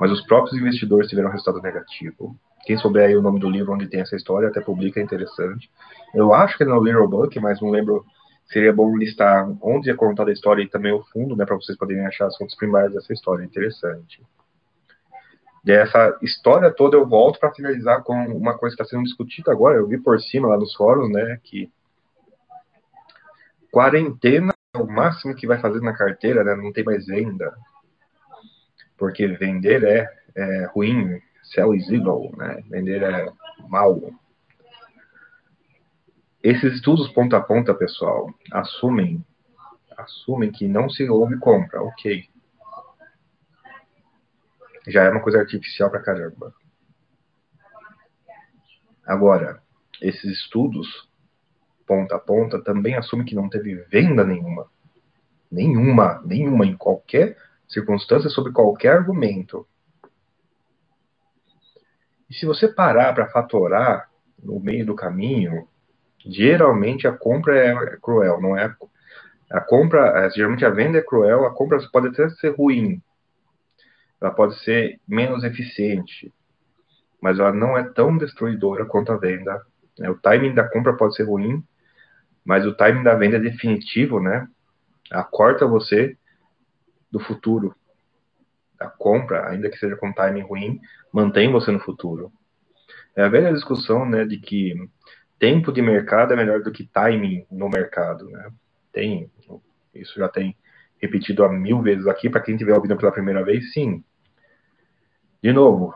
Mas os próprios investidores tiveram resultado negativo. Quem souber aí o nome do livro onde tem essa história, até publica, é interessante. Eu acho que é no Little Book, mas não lembro. Seria bom listar onde é contada a história e também o fundo, né, para vocês poderem achar as fontes primárias dessa história. Interessante. Dessa história toda, eu volto para finalizar com uma coisa que está sendo discutida agora. Eu vi por cima lá nos fóruns, né, que quarentena é o máximo que vai fazer na carteira, né, não tem mais venda. Porque vender é, é ruim, sell is evil, né? Vender é mal. Esses estudos ponta a ponta, pessoal, assumem assumem que não se houve compra, ok. Já é uma coisa artificial pra caramba. Agora, esses estudos ponta a ponta também assumem que não teve venda nenhuma. Nenhuma, nenhuma, em qualquer circunstância, sobre qualquer argumento. E se você parar para fatorar no meio do caminho, geralmente a compra é cruel, não é? A compra, é, geralmente a venda é cruel, a compra pode até ser ruim, ela pode ser menos eficiente, mas ela não é tão destruidora quanto a venda. Né? O timing da compra pode ser ruim, mas o timing da venda é definitivo, né? Acorta você do futuro. A compra, ainda que seja com timing ruim, mantém você no futuro. É a velha discussão, né, de que tempo de mercado é melhor do que timing no mercado, né? Tem, isso já tem repetido há mil vezes aqui, para quem estiver ouvindo pela primeira vez, sim. De novo,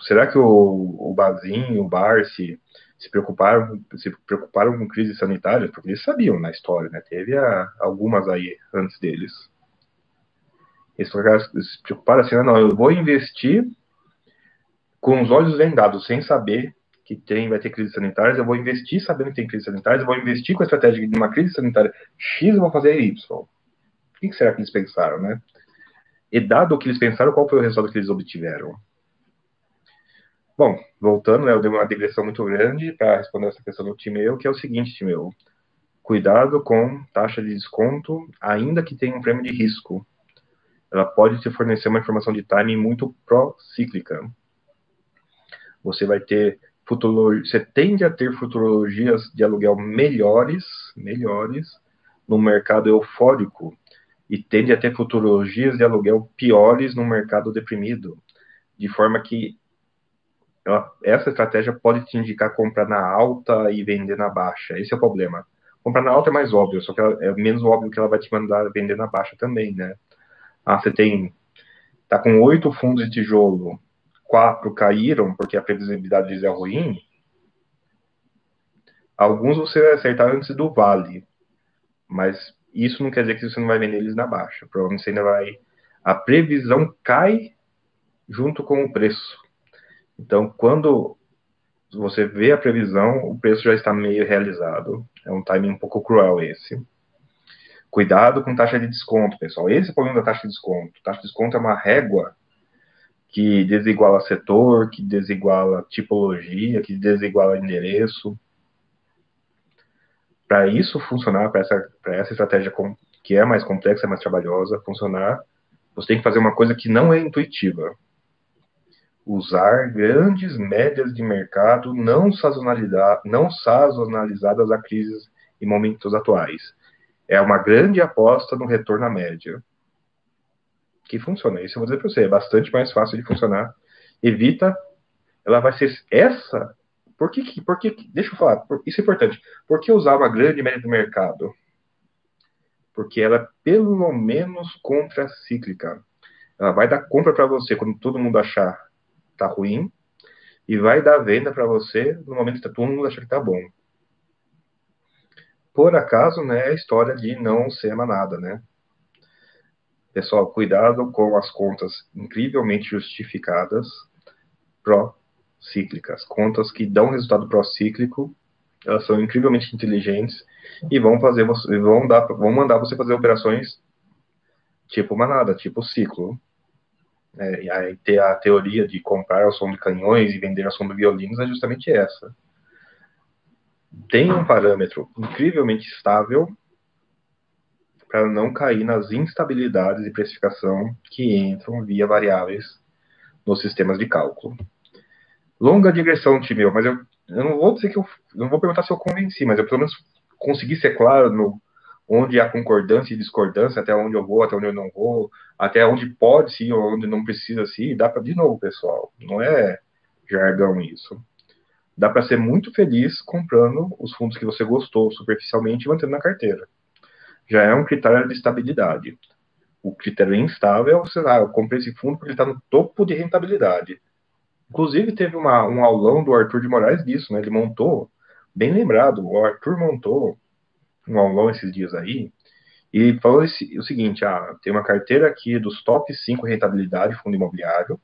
será que o, o Bazin, o Barsi, se preocuparam, se preocuparam com crises sanitárias, porque eles sabiam na história, né? Teve a, algumas aí antes deles. Eles se preocuparam assim, ah, não, eu vou investir com os olhos vendados, sem saber que tem, vai ter crise sanitária, eu vou investir sabendo que tem crise sanitária, eu vou investir com a estratégia de uma crise sanitária X, eu vou fazer Y. O que será que eles pensaram, né? E dado o que eles pensaram, qual foi o resultado que eles obtiveram? Bom, voltando, né, eu dei uma digressão muito grande para responder essa questão do Timeu, que é o seguinte, Timeu. Cuidado com taxa de desconto, ainda que tenha um prêmio de risco. Ela pode te fornecer uma informação de timing muito pró-cíclica. Você vai ter você tende a ter futurologias de aluguel melhores, melhores no mercado eufórico e tende a ter futurologias de aluguel piores no mercado deprimido, de forma que ela, essa estratégia pode te indicar comprar na alta e vender na baixa. Esse é o problema. Comprar na alta é mais óbvio, só que ela, é menos óbvio que ela vai te mandar vender na baixa também, né? Ah, você tem tá com oito fundos de tijolo quatro caíram porque a previsibilidade deles é ruim, alguns você vai acertar antes do vale. Mas isso não quer dizer que você não vai vender eles na baixa. Provavelmente você ainda vai. A previsão cai junto com o preço. Então, quando você vê a previsão, o preço já está meio realizado. É um timing um pouco cruel esse. Cuidado com taxa de desconto, pessoal. Esse é o problema da taxa de desconto. Taxa de desconto é uma régua que desiguala setor, que desiguala tipologia, que desiguala endereço. Para isso funcionar, para essa, essa estratégia com, que é mais complexa, mais trabalhosa, funcionar, você tem que fazer uma coisa que não é intuitiva. Usar grandes médias de mercado não, não sazonalizadas a crises e momentos atuais. É uma grande aposta no retorno à média que funciona. Isso eu vou dizer para você, é bastante mais fácil de funcionar. Evita, ela vai ser essa. Por que, por que deixa eu falar, isso é importante. Por que usar uma grande média do mercado? Porque ela é pelo menos contracíclica. Ela vai dar compra para você quando todo mundo achar tá ruim e vai dar venda para você no momento que todo mundo achar que tá bom. Por acaso, né, é a história de não ser manada, né? Pessoal, cuidado com as contas incrivelmente justificadas pró-cíclicas. Contas que dão resultado pró-cíclico, elas são incrivelmente inteligentes e vão fazer você, vão dar, vão mandar você fazer operações tipo manada, tipo ciclo. É, e aí ter a teoria de comprar ao som de canhões e vender ao som de violinos é justamente essa. Tem um parâmetro incrivelmente estável para não cair nas instabilidades de precificação que entram via variáveis nos sistemas de cálculo. Longa digressão, Timeu, mas eu, eu não vou dizer que eu não vou perguntar se eu convenci, mas eu pelo menos consegui ser claro no onde há concordância e discordância, até onde eu vou, até onde eu não vou, até onde pode sim ou onde não precisa sim, dá para de novo, pessoal. Não é jargão isso. Dá para ser muito feliz comprando os fundos que você gostou superficialmente e mantendo na carteira já é um critério de estabilidade. O critério instável, sei lá, eu comprei esse fundo porque ele está no topo de rentabilidade. Inclusive, teve uma, um aulão do Arthur de Moraes disso, né? Ele montou, bem lembrado, o Arthur montou um aulão esses dias aí, e falou esse, o seguinte: ah, tem uma carteira aqui dos top 5 rentabilidade, fundo imobiliário.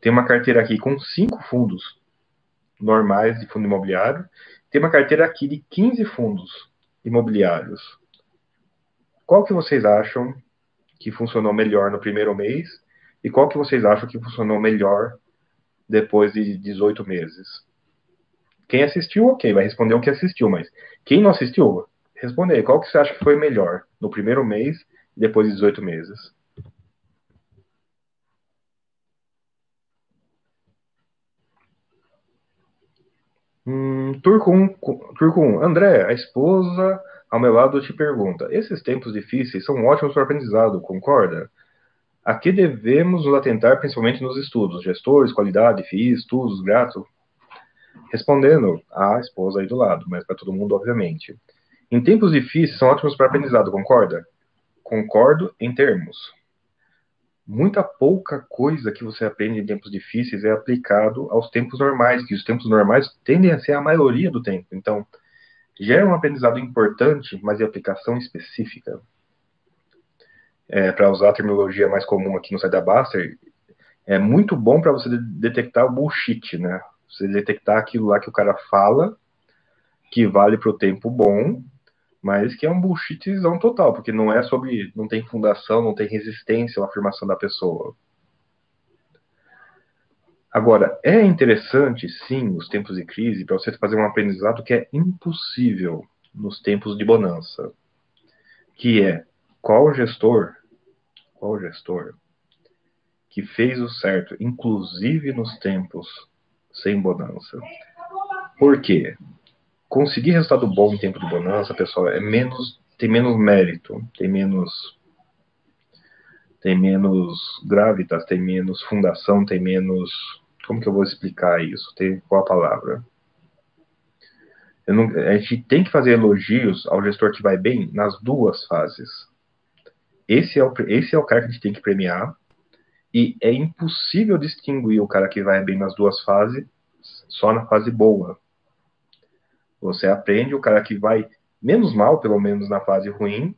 Tem uma carteira aqui com cinco fundos normais de fundo imobiliário. Tem uma carteira aqui de 15 fundos imobiliários. Qual que vocês acham que funcionou melhor no primeiro mês e qual que vocês acham que funcionou melhor depois de 18 meses? Quem assistiu, ok, vai responder o que assistiu, mas quem não assistiu, responde aí, qual que você acha que foi melhor no primeiro mês e depois de 18 meses? Hum, Turco 1, Turco 1. André, a esposa ao meu lado te pergunta: esses tempos difíceis são ótimos para aprendizado, concorda? A que devemos nos atentar principalmente nos estudos? Gestores, qualidade, FIIs, estudos, grato? Respondendo a esposa aí do lado, mas para todo mundo, obviamente. Em tempos difíceis são ótimos para aprendizado, concorda? Concordo em termos. muita pouca coisa que você aprende em tempos difíceis é aplicado aos tempos normais, que os tempos normais tendem a ser a maioria do tempo. Então, gera um aprendizado importante, mas de aplicação específica. É, para usar a terminologia mais comum aqui no site da Baster, é muito bom para você detectar o bullshit, né? Você detectar aquilo lá que o cara fala, que vale para o tempo bom, mas que é um bullshitzão total, porque não é sobre, não tem fundação, não tem resistência à afirmação da pessoa. Agora, é interessante, sim, nos tempos de crise, para você fazer um aprendizado que é impossível nos tempos de bonança, que é qual gestor, qual gestor que fez o certo, inclusive nos tempos sem bonança. Por quê? conseguir resultado bom em tempo de bonança, pessoal, é menos, tem menos mérito, tem menos tem menos gravitas, tem menos fundação, tem menos como que eu vou explicar isso? Tem qual a palavra? Não, a gente tem que fazer elogios ao gestor que vai bem nas duas fases. Esse é, o, esse é o cara que a gente tem que premiar. E é impossível distinguir o cara que vai bem nas duas fases só na fase boa. Você aprende o cara que vai menos mal, pelo menos na fase ruim,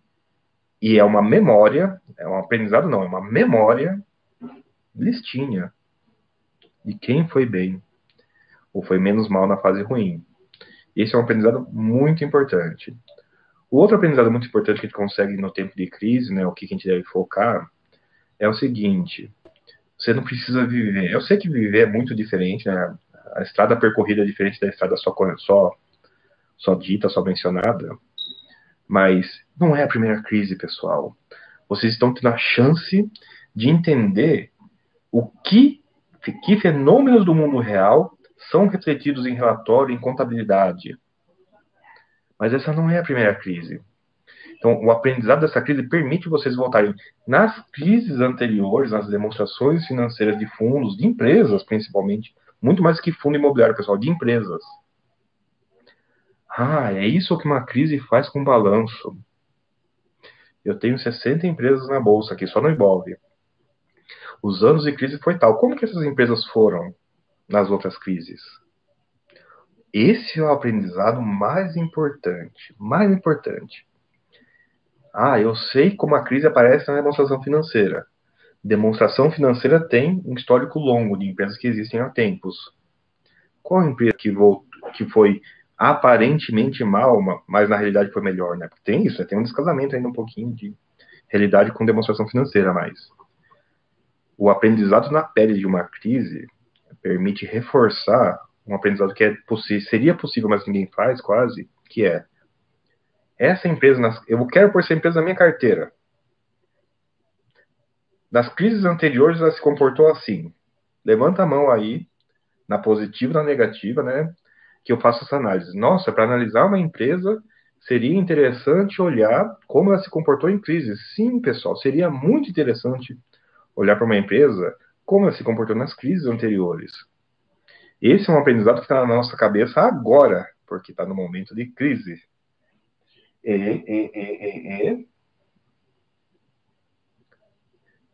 e é uma memória, é um aprendizado não, é uma memória listinha de quem foi bem ou foi menos mal na fase ruim. Esse é um aprendizado muito importante. O outro aprendizado muito importante que a gente consegue no tempo de crise, né, o que a gente deve focar, é o seguinte: você não precisa viver. Eu sei que viver é muito diferente, né? A estrada percorrida é diferente da estrada só, só só dita, só mencionada, mas não é a primeira crise, pessoal. Vocês estão tendo a chance de entender o que, que fenômenos do mundo real são refletidos em relatório, em contabilidade. Mas essa não é a primeira crise. Então, o aprendizado dessa crise permite vocês voltarem nas crises anteriores, nas demonstrações financeiras de fundos, de empresas principalmente, muito mais que fundo imobiliário, pessoal, de empresas. Ah, é isso que uma crise faz com balanço. Eu tenho 60 empresas na bolsa aqui, só no Ibov. Os anos de crise foi tal. Como que essas empresas foram nas outras crises? Esse é o aprendizado mais importante, mais importante. Ah, eu sei como a crise aparece na demonstração financeira. Demonstração financeira tem um histórico longo de empresas que existem há tempos. Qual empresa que, que foi aparentemente mal, mas na realidade foi melhor, né? Porque tem isso, né? tem um descasamento ainda um pouquinho de realidade com demonstração financeira, mas o aprendizado na pele de uma crise permite reforçar um aprendizado que é possível, seria possível, mas ninguém faz quase, que é essa empresa, eu quero pôr essa empresa na minha carteira. Nas crises anteriores ela se comportou assim. Levanta a mão aí, na positiva e na negativa, né? que eu faço essa análise. Nossa, para analisar uma empresa, seria interessante olhar como ela se comportou em crise. Sim, pessoal, seria muito interessante olhar para uma empresa como ela se comportou nas crises anteriores. Esse é um aprendizado que está na nossa cabeça agora, porque está no momento de crise. E, e, e, e,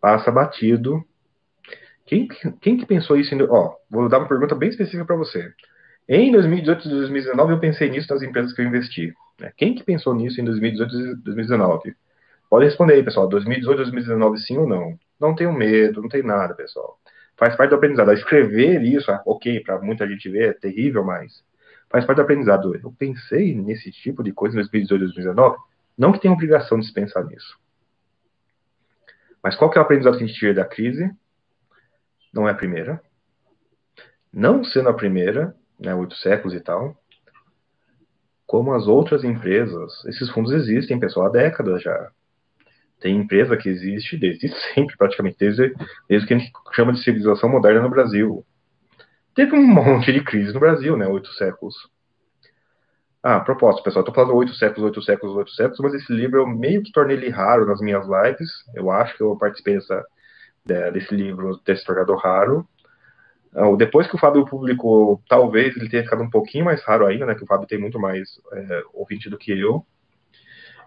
Passa batido. Quem, quem que pensou isso? Ó, vou dar uma pergunta bem específica para você. Em 2018 e 2019 eu pensei nisso nas empresas que eu investi. Né? Quem que pensou nisso em 2018 e 2019? Pode responder aí, pessoal. 2018 e 2019 sim ou não? Não tenho medo, não tem nada, pessoal. Faz parte do aprendizado. Escrever isso, ok, para muita gente ver, é terrível, mas faz parte do aprendizado. Eu pensei nesse tipo de coisa em 2018 e 2019. Não que tenha obrigação de pensar nisso. Mas qual que é o aprendizado que a gente tira da crise? Não é a primeira. Não sendo a primeira, né, oito séculos e tal, como as outras empresas, esses fundos existem, pessoal, há décadas já. Tem empresa que existe desde sempre, praticamente, desde, desde que a gente chama de civilização moderna no Brasil. Teve um monte de crise no Brasil, né, oito séculos. Ah, propósito, pessoal, estou falando oito séculos, oito séculos, oito séculos, mas esse livro eu meio que tornei ele raro nas minhas lives. Eu acho que eu participei dessa, desse livro, desse tornado raro. Ah, depois que o Fábio publicou, talvez ele tenha ficado um pouquinho mais raro ainda, né? Que o Fábio tem muito mais é, ouvinte do que eu.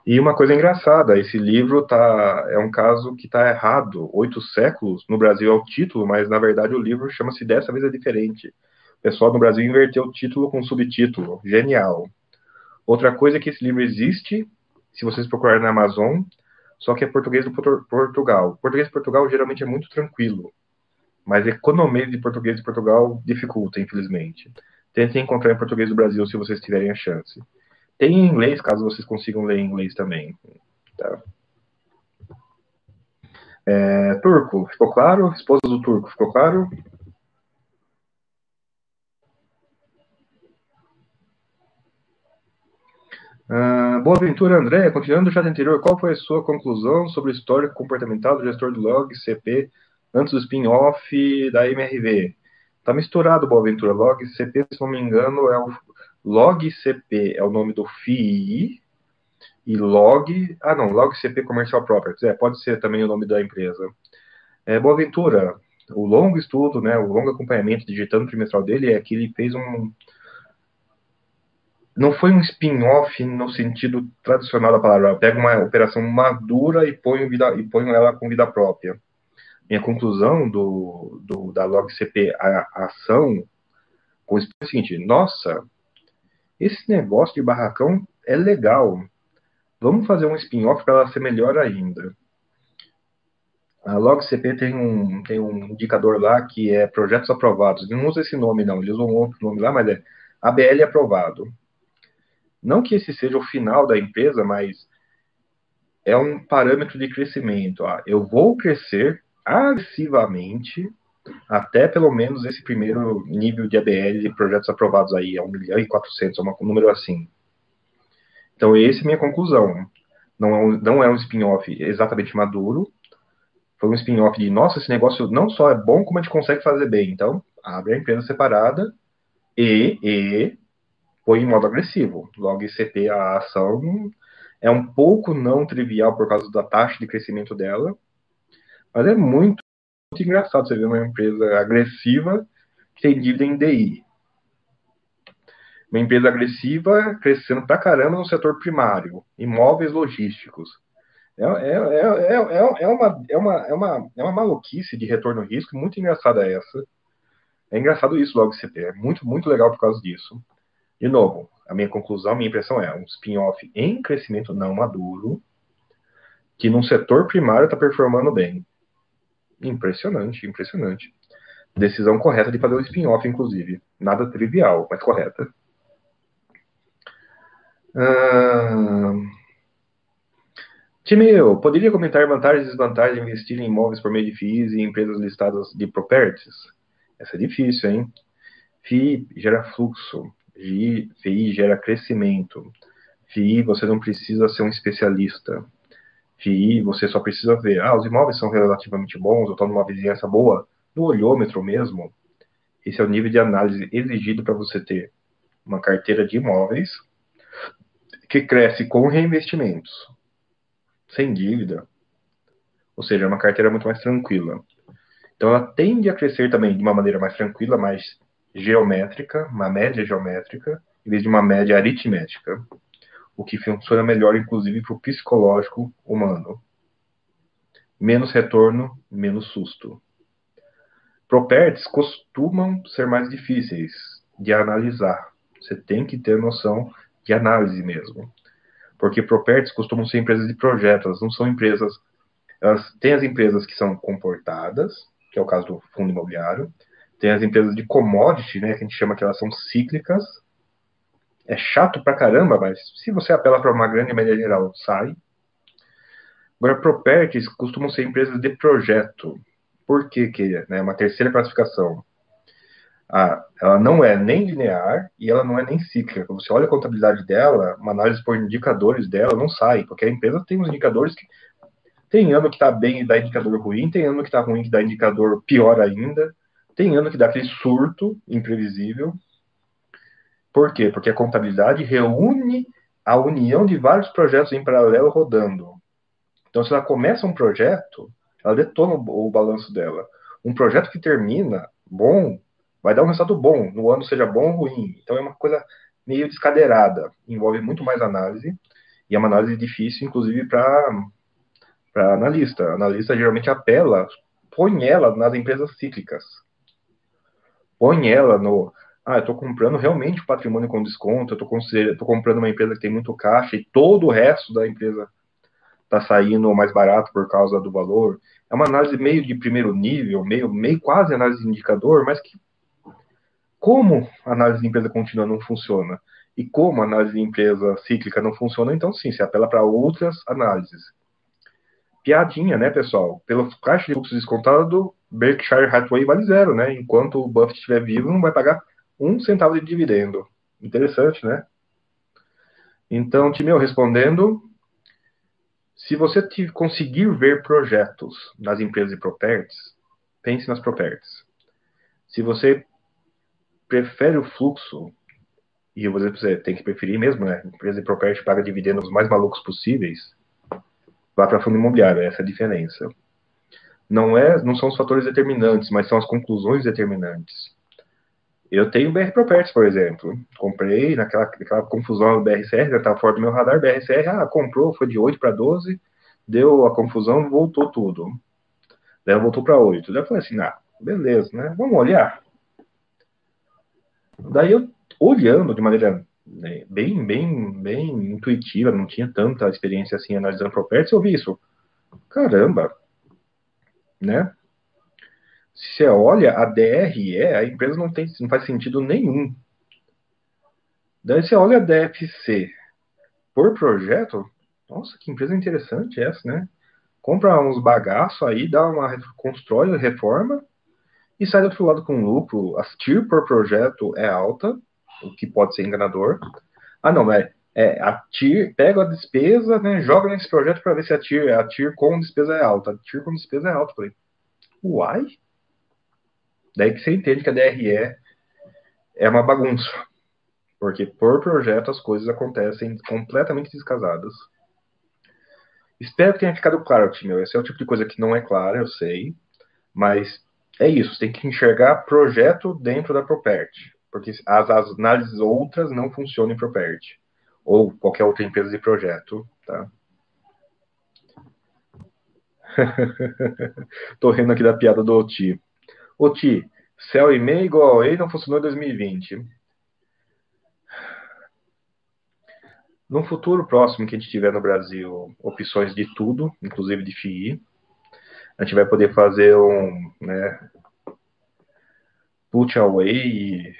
E uma coisa engraçada, esse livro tá, é um caso que está errado. Oito séculos, no Brasil é o título, mas na verdade o livro chama-se Dessa Vez é Diferente. O pessoal no Brasil inverteu o título com subtítulo. Genial. Outra coisa é que esse livro existe, se vocês procurarem na Amazon, só que é português do Portugal. Português de Portugal geralmente é muito tranquilo, mas economia de português de Portugal dificulta, infelizmente. Tentem encontrar em português do Brasil se vocês tiverem a chance. Tem em inglês, caso vocês consigam ler em inglês também. Tá? É, turco, ficou claro? Esposa do turco, ficou claro? Uh, Boa Ventura André, continuando o chat anterior, qual foi a sua conclusão sobre o histórico comportamental do gestor do log CP antes do spin-off da MRV? Tá misturado, Boa Ventura. Log CP, se não me engano, é o Log CP é o nome do FII e Log, ah não, Log CP Commercial Properties, é, pode ser também o nome da empresa. É, Boa Ventura, o longo estudo, né, o longo acompanhamento digitando trimestral dele é que ele fez um não foi um spin-off no sentido tradicional da palavra. Pega uma operação madura e põe, vida, e põe ela com vida própria. Minha conclusão do, do da LogCP a, a ação com é o seguinte: nossa, esse negócio de barracão é legal. Vamos fazer um spin-off para ela ser melhor ainda. A LogCP tem um, tem um indicador lá que é projetos aprovados. Ele não usa esse nome, não. Ele usa um outro nome lá, mas é ABL aprovado. Não que esse seja o final da empresa, mas é um parâmetro de crescimento. Ah, eu vou crescer agressivamente até pelo menos esse primeiro nível de ABL de projetos aprovados aí, é 1 milhão e 400, é um número assim. Então, essa é a minha conclusão. Não é um, não é um spin-off exatamente maduro, foi um spin-off de, nossa, esse negócio não só é bom, como a gente consegue fazer bem. Então, abre a empresa separada e, e foi em modo agressivo. Logo, ICP, a ação é um pouco não trivial por causa da taxa de crescimento dela, mas é muito, muito engraçado você ver uma empresa agressiva que tem dívida em DI. Uma empresa agressiva crescendo pra caramba no setor primário, imóveis logísticos. É, é, é, é, é, uma, é, uma, é, uma, é uma maluquice de retorno risco muito engraçada essa. É engraçado isso logo CP. É muito, muito legal por causa disso. De novo, a minha conclusão, minha impressão é um spin-off em crescimento não maduro, que num setor primário está performando bem. Impressionante, impressionante. Decisão correta de fazer o spin-off, inclusive. Nada trivial, mas correta. Ah... Timeu, poderia comentar vantagens e desvantagens de investir em imóveis por meio de FIIs e empresas listadas de properties? Essa é difícil, hein? FII gera fluxo. FI gera crescimento. FI, você não precisa ser um especialista. FI, você só precisa ver, ah, os imóveis são relativamente bons, eu estou numa vizinhança boa, no olhômetro mesmo. Esse é o nível de análise exigido para você ter uma carteira de imóveis que cresce com reinvestimentos, sem dívida. Ou seja, é uma carteira muito mais tranquila. Então ela tende a crescer também de uma maneira mais tranquila, mais geométrica, uma média geométrica, em vez de uma média aritmética, o que funciona melhor, inclusive, para o psicológico humano. Menos retorno, menos susto. Properties costumam ser mais difíceis de analisar. Você tem que ter noção de análise mesmo. Porque properties costumam ser empresas de projeto, elas não são empresas. Elas têm as empresas que são comportadas, que é o caso do fundo imobiliário, tem as empresas de commodity, né, que a gente chama que elas são cíclicas. É chato pra caramba, mas se você apela para uma grande média geral, sai. Agora, properties costumam ser empresas de projeto. Por que que é né, uma terceira classificação? Ah, ela não é nem linear e ela não é nem cíclica. Quando você olha a contabilidade dela, uma análise por indicadores dela não sai, porque a empresa tem uns indicadores que tem ano que está bem e dá indicador ruim, tem ano que está ruim que dá indicador pior ainda. Tem ano que dá aquele surto imprevisível. Por quê? Porque a contabilidade reúne a união de vários projetos em paralelo rodando. Então, se ela começa um projeto, ela detona o, o balanço dela. Um projeto que termina bom vai dar um resultado bom, no ano seja bom ou ruim. Então, é uma coisa meio descadeirada, envolve muito mais análise E é uma análise difícil, inclusive, para analista. analista geralmente apela, põe ela nas empresas cíclicas. Põe ela no. Ah, eu estou comprando realmente o patrimônio com desconto, eu estou comprando uma empresa que tem muito caixa e todo o resto da empresa está saindo mais barato por causa do valor. É uma análise meio de primeiro nível, meio, meio quase análise de indicador, mas que como a análise de empresa contínua não funciona e como a análise de empresa cíclica não funciona, então sim, se apela para outras análises. Piadinha, né, pessoal? Pelo caixa de fluxo descontado, Berkshire Hathaway vale zero, né? Enquanto o Buffett estiver vivo, não vai pagar um centavo de dividendo. Interessante, né? Então, Timeu, respondendo, se você conseguir ver projetos nas empresas de properties, pense nas properties. Se você prefere o fluxo, e você tem que preferir mesmo, né? Empresa de property paga dividendos mais malucos possíveis, vá para fundo imobiliário, essa é a diferença. Não, é, não são os fatores determinantes, mas são as conclusões determinantes. Eu tenho BR Properties, por exemplo. Comprei naquela, naquela confusão do BRCR, já estava fora do meu radar. BRCR, ah, comprou, foi de 8 para 12, deu a confusão, voltou tudo. Daí voltou para 8. Daí eu falei assim, ah, beleza, né? Vamos olhar. Daí eu, olhando de maneira né, bem, bem, bem intuitiva, não tinha tanta experiência assim analisando properties, eu vi isso. Caramba, né? Se você olha a DRE, a empresa não, tem, não faz sentido nenhum. Daí você olha a DFC por projeto, nossa, que empresa interessante essa, né? Compra uns bagaços aí, dá uma constrói, reforma e sai do outro lado com lucro. A TIR por projeto é alta, o que pode ser enganador. Ah, não, é, é a TIR pega a despesa, né, joga nesse projeto para ver se a TIR, a TIR com despesa é alta. A TIR com despesa é alta. Falei, uai? Daí que você entende que a DRE é uma bagunça. Porque por projeto as coisas acontecem completamente descasadas. Espero que tenha ficado claro, time. Esse é o tipo de coisa que não é clara, eu sei. Mas é isso, tem que enxergar projeto dentro da Property. Porque as, as análises outras não funcionam em Property. Ou qualquer outra empresa de projeto, tá? Tô rindo aqui da piada do Oti. Oti, céu e meio igual a E não funcionou em 2020. No futuro próximo que a gente tiver no Brasil opções de tudo, inclusive de FII, a gente vai poder fazer um né, put away,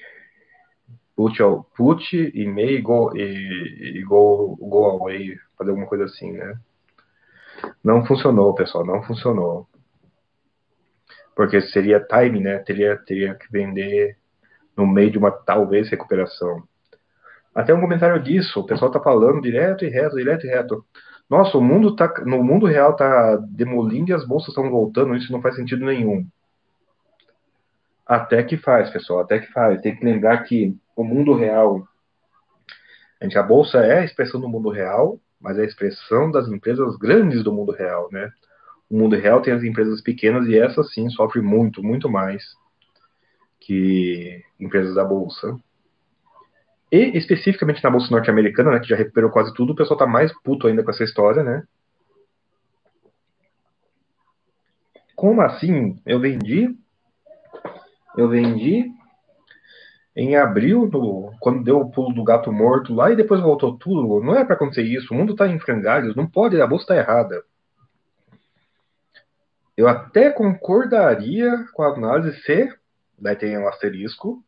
put, put e may go, e, e go, go away, fazer alguma coisa assim, né? Não funcionou, pessoal, não funcionou. Porque seria time, né? Teria, teria que vender no meio de uma talvez recuperação. Até um comentário disso, o pessoal tá falando direto e reto, direto e reto. Nossa, o mundo tá, no mundo real tá demolindo e as bolsas estão voltando, isso não faz sentido nenhum. Até que faz, pessoal, até que faz. Tem que lembrar que o mundo real, a, gente, a bolsa é a expressão do mundo real, mas é a expressão das empresas grandes do mundo real, né? O mundo real tem as empresas pequenas e essas sim sofrem muito, muito mais que empresas da bolsa. E especificamente na bolsa norte-americana, né, que já recuperou quase tudo, o pessoal tá mais puto ainda com essa história, né? Como assim? Eu vendi? Eu vendi em abril, quando deu o pulo do gato morto lá e depois voltou tudo. Não é para acontecer isso. O mundo está em frangalhos. Não pode, a bolsa está errada. Eu até concordaria com a análise se, daí tem um asterisco,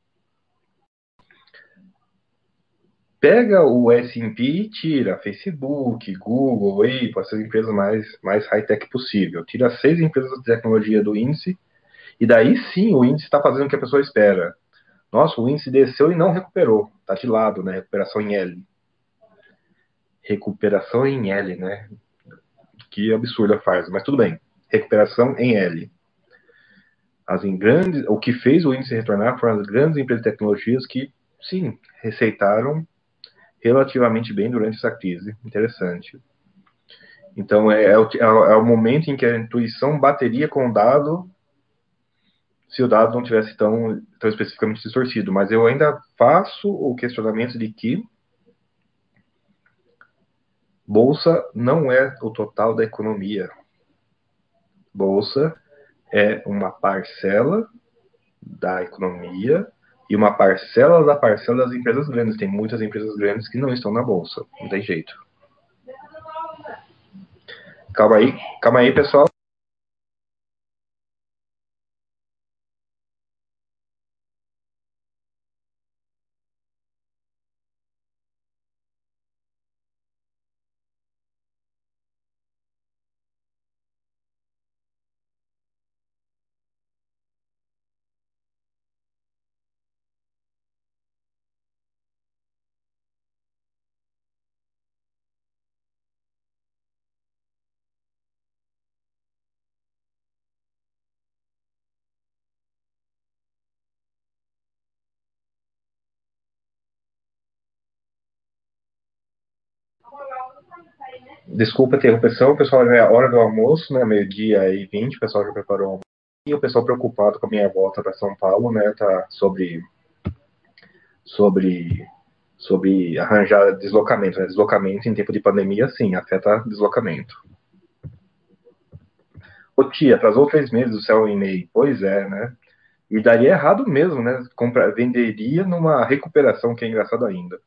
pega o S&P e tira Facebook, Google, Apple, essas empresas mais, mais high-tech possível. Tira seis empresas de tecnologia do índice e daí sim o índice está fazendo o que a pessoa espera. Nossa, o índice desceu e não recuperou. Está de lado, né? Recuperação em L. Recuperação em L, né? Que absurda faz, mas tudo bem. Recuperação em L. As em grandes, o que fez o índice retornar foram as grandes empresas de tecnologias que, sim, receitaram relativamente bem durante essa crise. Interessante. Então, é, é, o, é, é o momento em que a intuição bateria com o dado se o dado não tivesse tão, tão especificamente distorcido. Mas eu ainda faço o questionamento de que Bolsa não é o total da economia. Bolsa é uma parcela da economia e uma parcela da parcela das empresas grandes. Tem muitas empresas grandes que não estão na bolsa. Não tem jeito. Calma aí, calma aí, pessoal. Desculpa a interrupção, pessoal, já é a hora do almoço, né? Meio-dia e vinte, o pessoal já preparou. E o pessoal preocupado com a minha volta para São Paulo, né? Tá sobre. Sobre. Sobre arranjar deslocamento, né? Deslocamento em tempo de pandemia, sim, afeta deslocamento. Ô tia, atrasou três meses o céu e meio. Pois é, né? E daria errado mesmo, né? Compra, venderia numa recuperação, que é engraçado ainda.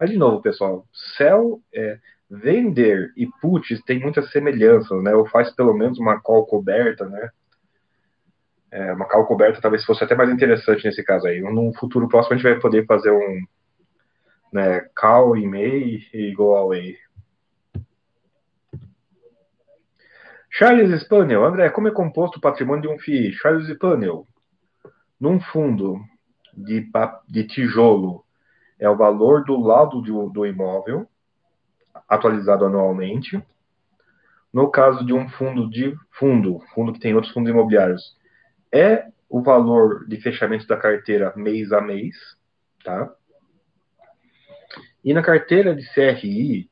Mas, de novo, pessoal, céu é, vender e puts tem muitas semelhanças, né? Ou faz pelo menos uma call coberta, né? É, uma call coberta talvez fosse até mais interessante nesse caso aí. No futuro próximo a gente vai poder fazer um né, call e May e go away. Charles Spaniel, André, como é composto o patrimônio de um FII? Charles Spaniel, num fundo de, de tijolo é o valor do lado do, do imóvel, atualizado anualmente. No caso de um fundo de fundo, fundo que tem outros fundos imobiliários, é o valor de fechamento da carteira mês a mês, tá? E na carteira de CRI,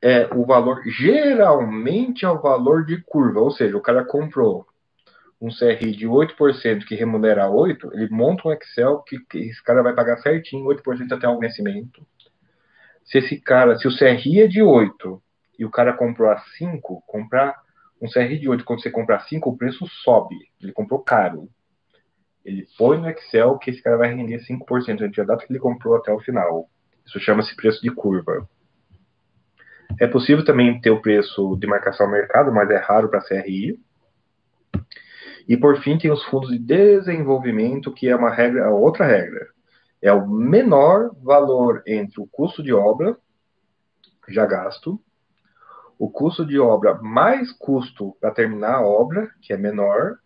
é o valor, geralmente é o valor de curva, ou seja, o cara comprou um CRI de 8% que remunera 8%, ele monta um Excel que, que esse cara vai pagar certinho 8% até o vencimento se esse cara, se o CRI é de 8 e o cara comprou a 5, comprar um CRI de 8, quando você comprar 5, o preço sobe. Ele comprou caro. Ele põe no Excel que esse cara vai render 5% entre a data que ele comprou até o final. Isso chama-se preço de curva. É possível também ter o preço de marcação ao mercado, mas é raro para CRI. E por fim tem os fundos de desenvolvimento, que é uma regra, outra regra é o menor valor entre o custo de obra já gasto, o custo de obra mais custo para terminar a obra, que é menor,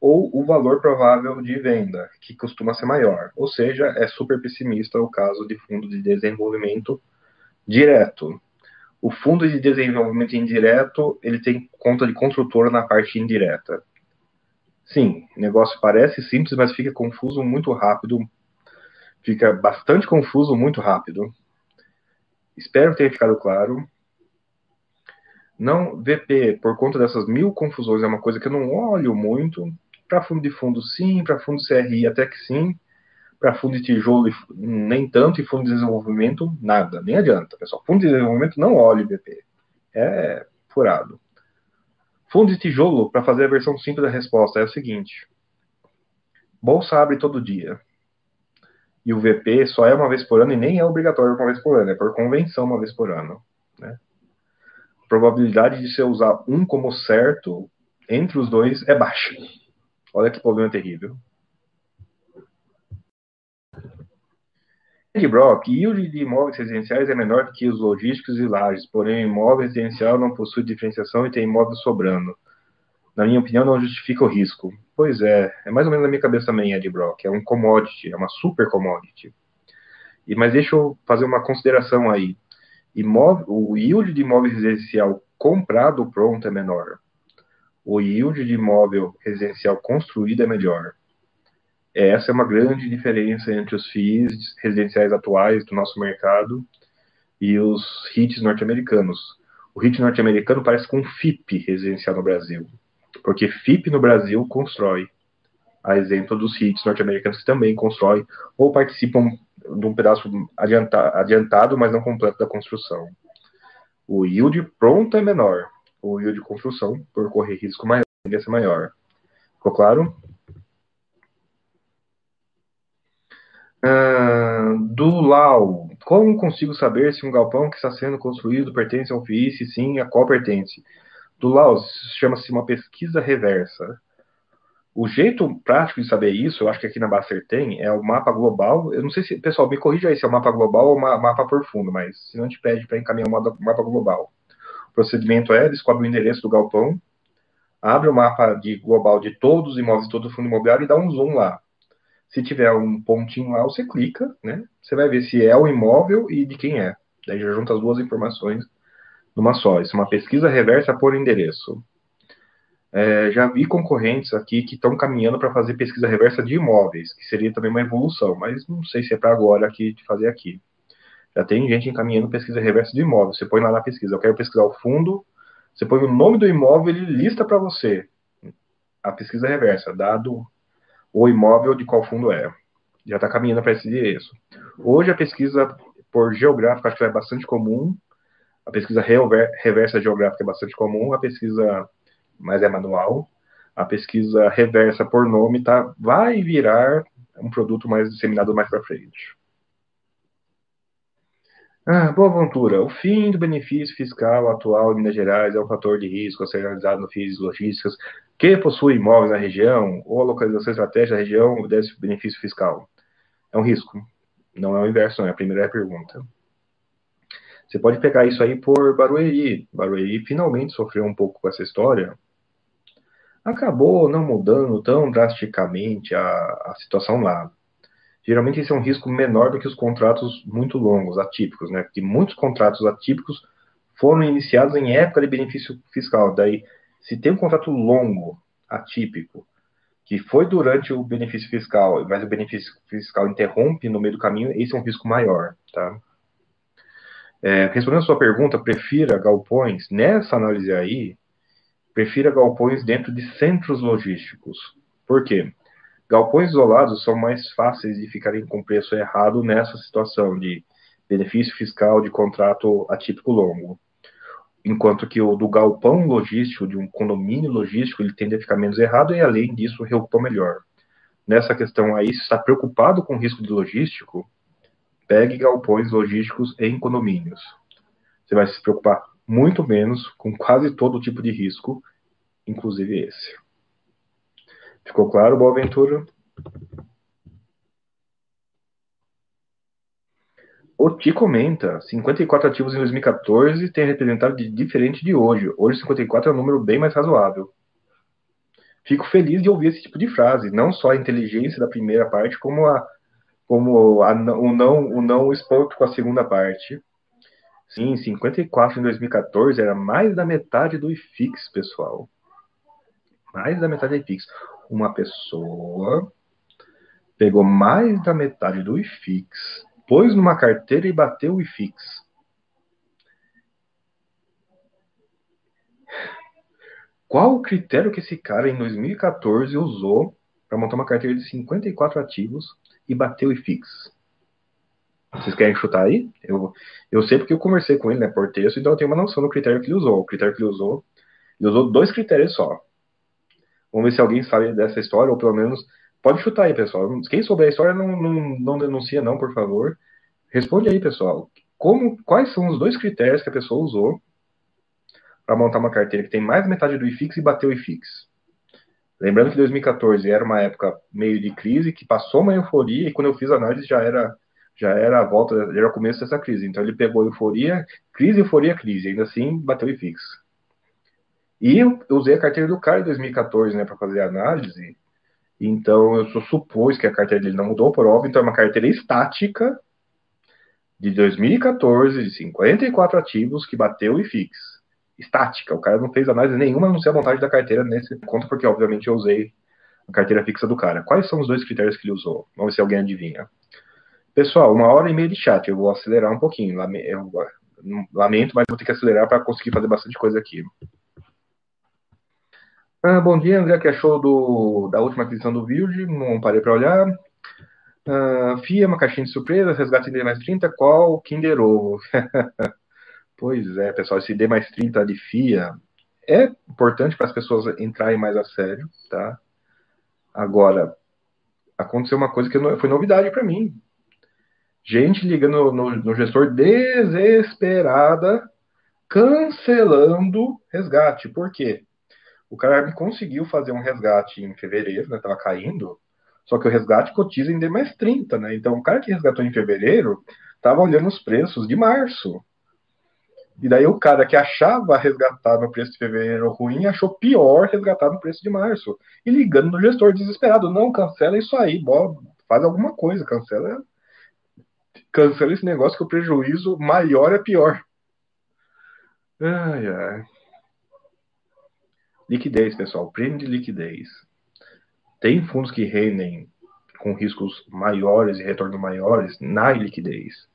ou o valor provável de venda, que costuma ser maior. Ou seja, é super pessimista o caso de fundo de desenvolvimento direto. O fundo de desenvolvimento indireto, ele tem conta de construtora na parte indireta. Sim, negócio parece simples, mas fica confuso muito rápido, fica bastante confuso muito rápido. Espero que tenha ficado claro. Não, VP, por conta dessas mil confusões, é uma coisa que eu não olho muito. Para fundo de fundo, sim. Para fundo CRI, até que sim. Para fundo de tijolo, nem tanto. E fundo de desenvolvimento, nada. Nem adianta, pessoal. Fundo de desenvolvimento, não olhe VP. É furado. Fundo de tijolo, para fazer a versão simples da resposta, é o seguinte: bolsa abre todo dia e o VP só é uma vez por ano e nem é obrigatório uma vez por ano, é por convenção uma vez por ano. Né? A probabilidade de você usar um como certo entre os dois é baixa. Olha que problema terrível. Ed Brock, yield de imóveis residenciais é menor que os logísticos e lajes, porém o imóvel residencial não possui diferenciação e tem imóvel sobrando na minha opinião, não justifica o risco. Pois é, é mais ou menos na minha cabeça também, Ed Brock. É um commodity, é uma super commodity. E, mas deixa eu fazer uma consideração aí. Imóvel, o yield de imóvel residencial comprado pronto é menor. O yield de imóvel residencial construído é melhor. Essa é uma grande diferença entre os FIIs residenciais atuais do nosso mercado e os HITs norte-americanos. O HIT norte-americano parece com um FIP residencial no Brasil. Porque FIP no Brasil constrói, a exemplo dos hits norte-americanos que também constroem ou participam de um pedaço adiantado, mas não completo da construção. O yield pronto é menor. O yield de construção, por correr risco maior, devia ser maior. Ficou claro? Uh, do LAU. Como consigo saber se um galpão que está sendo construído pertence ao FII, se sim, a qual pertence? Do LAU, chama-se uma pesquisa reversa. O jeito prático de saber isso, eu acho que aqui na Baster tem, é o mapa global. Eu não sei se, pessoal, me corrija aí se é o mapa global ou o mapa por fundo, mas se não te pede para encaminhar o mapa global. O procedimento é, descobre o endereço do galpão, abre o mapa de global de todos os imóveis, todo o fundo imobiliário e dá um zoom lá. Se tiver um pontinho lá, você clica, né? Você vai ver se é o imóvel e de quem é. Daí já junta as duas informações numa só. Isso é uma pesquisa reversa por endereço. É, já vi concorrentes aqui que estão caminhando para fazer pesquisa reversa de imóveis, que seria também uma evolução, mas não sei se é para agora aqui de fazer aqui. Já tem gente encaminhando pesquisa reversa de imóveis. Você põe lá na pesquisa, eu quero pesquisar o fundo, você põe o nome do imóvel, ele lista para você a pesquisa reversa, dado o imóvel de qual fundo é. Já está caminhando para esse endereço. Hoje a pesquisa por geográfica acho que é bastante comum, a pesquisa reversa geográfica é bastante comum, a pesquisa mas é manual. A pesquisa reversa por nome tá, vai virar um produto mais disseminado mais para frente. Ah, boa aventura. O fim do benefício fiscal atual em Minas Gerais é um fator de risco a ser analisado no FIIs logísticas que possui imóveis na região ou a localização estratégica da região desse benefício fiscal. É um risco. Não é o inverso, não é a primeira pergunta. Você pode pegar isso aí por Barueri. Barueri finalmente sofreu um pouco com essa história, acabou não mudando tão drasticamente a, a situação lá. Geralmente esse é um risco menor do que os contratos muito longos, atípicos, né? Porque muitos contratos atípicos foram iniciados em época de benefício fiscal. Daí, se tem um contrato longo, atípico, que foi durante o benefício fiscal, mas o benefício fiscal interrompe no meio do caminho, esse é um risco maior, tá? É, respondendo a sua pergunta, prefira galpões, nessa análise aí, prefira galpões dentro de centros logísticos. Por quê? Galpões isolados são mais fáceis de ficarem com preço errado nessa situação de benefício fiscal de contrato atípico longo. Enquanto que o do galpão logístico, de um condomínio logístico, ele tende a ficar menos errado e, além disso, reocupar melhor. Nessa questão aí, se está preocupado com o risco de logístico, pegue galpões logísticos em condomínios. Você vai se preocupar muito menos com quase todo tipo de risco, inclusive esse. Ficou claro, Boaventura? O Ti comenta, 54 ativos em 2014 tem representado de diferente de hoje. Hoje 54 é um número bem mais razoável. Fico feliz de ouvir esse tipo de frase, não só a inteligência da primeira parte, como a como a, o não o não espanto com a segunda parte. Sim, 54 em 2014 era mais da metade do IFIX, pessoal. Mais da metade do IFIX. Uma pessoa pegou mais da metade do IFIX, pôs numa carteira e bateu o IFIX. Qual o critério que esse cara em 2014 usou para montar uma carteira de 54 ativos e bater o IFIX? Vocês querem chutar aí? Eu, eu sei porque eu conversei com ele, né, por texto, então eu tenho uma noção do critério que ele usou. O critério que ele usou, ele usou dois critérios só. Vamos ver se alguém sabe dessa história, ou pelo menos, pode chutar aí, pessoal. Quem souber a história, não, não, não denuncia não, por favor. Responde aí, pessoal. Como, quais são os dois critérios que a pessoa usou para montar uma carteira que tem mais metade do IFIX e bater o IFIX? Lembrando que 2014 era uma época meio de crise, que passou uma euforia, e quando eu fiz a análise já era já era a volta, já era o começo dessa crise. Então ele pegou euforia, crise, euforia, crise, ainda assim bateu e fix. E eu usei a carteira do cara em 2014, né, para fazer a análise. Então eu supus que a carteira dele não mudou por óbvio, então é uma carteira estática de 2014, de 54 ativos que bateu e fix. Estática, o cara não fez análise nenhuma, não sei a vontade da carteira nesse ponto, porque obviamente eu usei a carteira fixa do cara. Quais são os dois critérios que ele usou? Vamos ver se alguém adivinha. Pessoal, uma hora e meia de chat. Eu vou acelerar um pouquinho. Lamento, mas vou ter que acelerar para conseguir fazer bastante coisa aqui. Ah, bom dia, André, que achou do, da última aquisição do Virgin? Não parei para olhar. Ah, FIA, uma caixinha de surpresa, resgate de mais 30, qual Kinder Ovo? Pois é, pessoal, esse D mais 30 de FIA é importante para as pessoas entrarem mais a sério, tá? Agora, aconteceu uma coisa que foi novidade para mim. Gente ligando no, no, gestor desesperada, cancelando resgate. Por quê? O cara conseguiu fazer um resgate em fevereiro, né? Tava caindo. Só que o resgate cotiza em D mais 30, né? Então o cara que resgatou em fevereiro tava olhando os preços de março. E daí o cara que achava resgatar no preço de fevereiro ruim achou pior resgatar no preço de março. E ligando no gestor desesperado, não, cancela isso aí, bola, faz alguma coisa, cancela. Cancela esse negócio que o prejuízo maior é pior. Ai, ai. Liquidez, pessoal. Prêmio de liquidez. Tem fundos que rendem com riscos maiores e retorno maiores na liquidez.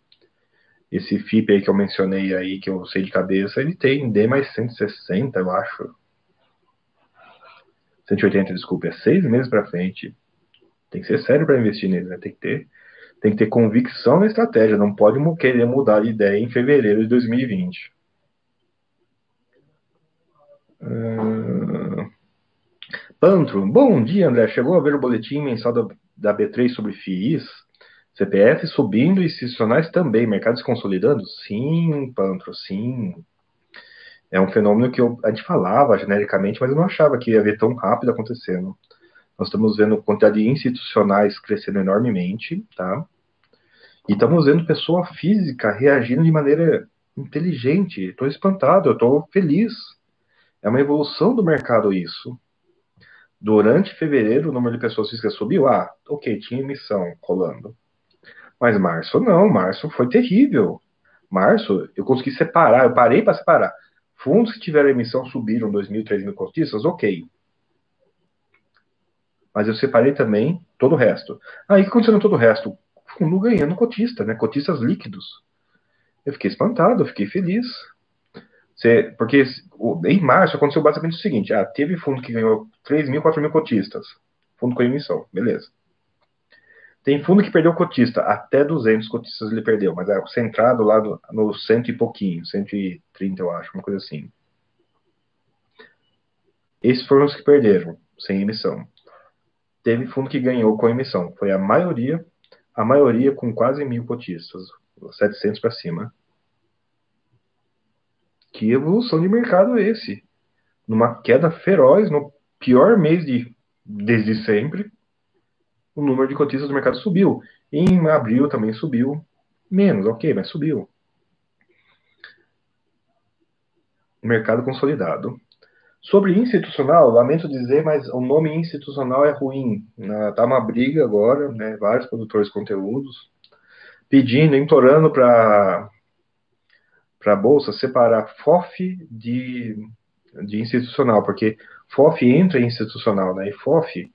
Esse FIP aí que eu mencionei aí, que eu sei de cabeça, ele tem D mais 160, eu acho. 180, desculpa, é seis meses para frente. Tem que ser sério para investir nele, né? Tem que ter, tem que ter convicção na estratégia. Não pode querer mudar de ideia em fevereiro de 2020. Uh... Pantro, bom dia, André. Chegou a ver o boletim mensal da, da B3 sobre FIIs? CPF subindo institucionais também. Mercados consolidando? Sim, Pantro, sim. É um fenômeno que eu, a gente falava genericamente, mas eu não achava que ia ver tão rápido acontecendo. Nós estamos vendo quantidade de institucionais crescendo enormemente, tá? E estamos vendo pessoa física reagindo de maneira inteligente. Estou espantado, eu estou feliz. É uma evolução do mercado isso. Durante fevereiro, o número de pessoas físicas subiu. Ah, ok, tinha emissão rolando. Mas março não, março foi terrível. Março, eu consegui separar, eu parei para separar. Fundos que tiveram emissão subiram 2 mil, 3 mil cotistas, ok. Mas eu separei também todo o resto. Aí o que aconteceu todo o resto? Fundo ganhando cotista, né? Cotistas líquidos. Eu fiquei espantado, eu fiquei feliz. Você, porque em março aconteceu basicamente o seguinte: ah, teve fundo que ganhou 3 mil, 4 mil cotistas. Fundo com emissão, beleza. Tem fundo que perdeu cotista, até 200 cotistas ele perdeu, mas é centrado lá no, cento e pouquinho, 130 eu acho, uma coisa assim. Esses foram os que perderam, sem emissão. Teve fundo que ganhou com emissão, foi a maioria, a maioria com quase mil cotistas, 700 para cima. Que evolução de mercado é esse? Numa queda feroz, no pior mês de, desde sempre, o número de cotistas do mercado subiu. Em abril também subiu menos, ok, mas subiu. Mercado consolidado. Sobre institucional, lamento dizer, mas o nome institucional é ruim. Tá uma briga agora, né? Vários produtores de conteúdos pedindo, implorando para para a bolsa separar FOF de, de institucional, porque FOF entra em institucional, né? E FOF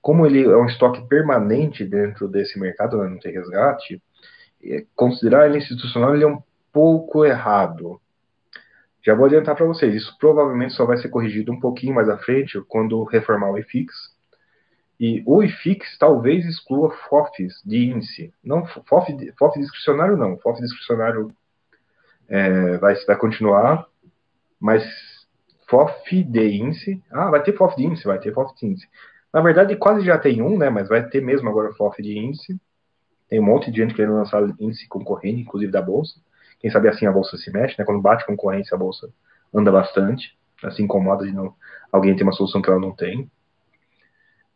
como ele é um estoque permanente dentro desse mercado, né, não tem resgate, é, considerar ele institucional ele é um pouco errado. Já vou adiantar para vocês, isso provavelmente só vai ser corrigido um pouquinho mais à frente quando reformar o IFIX. E o IFIX talvez exclua FOFs de índice. Não, FOF, FOF discricionário não. FOF discricionário é, vai, vai continuar, mas FOF de índice. Ah, vai ter FOF de índice, vai ter FOF de índice. Na verdade, quase já tem um, né? Mas vai ter mesmo agora o de índice. Tem um monte de gente querendo lançar índice concorrente, inclusive da Bolsa. Quem sabe assim a Bolsa se mexe, né? Quando bate concorrência, a Bolsa anda bastante. Assim, incomoda de não, alguém tem uma solução que ela não tem.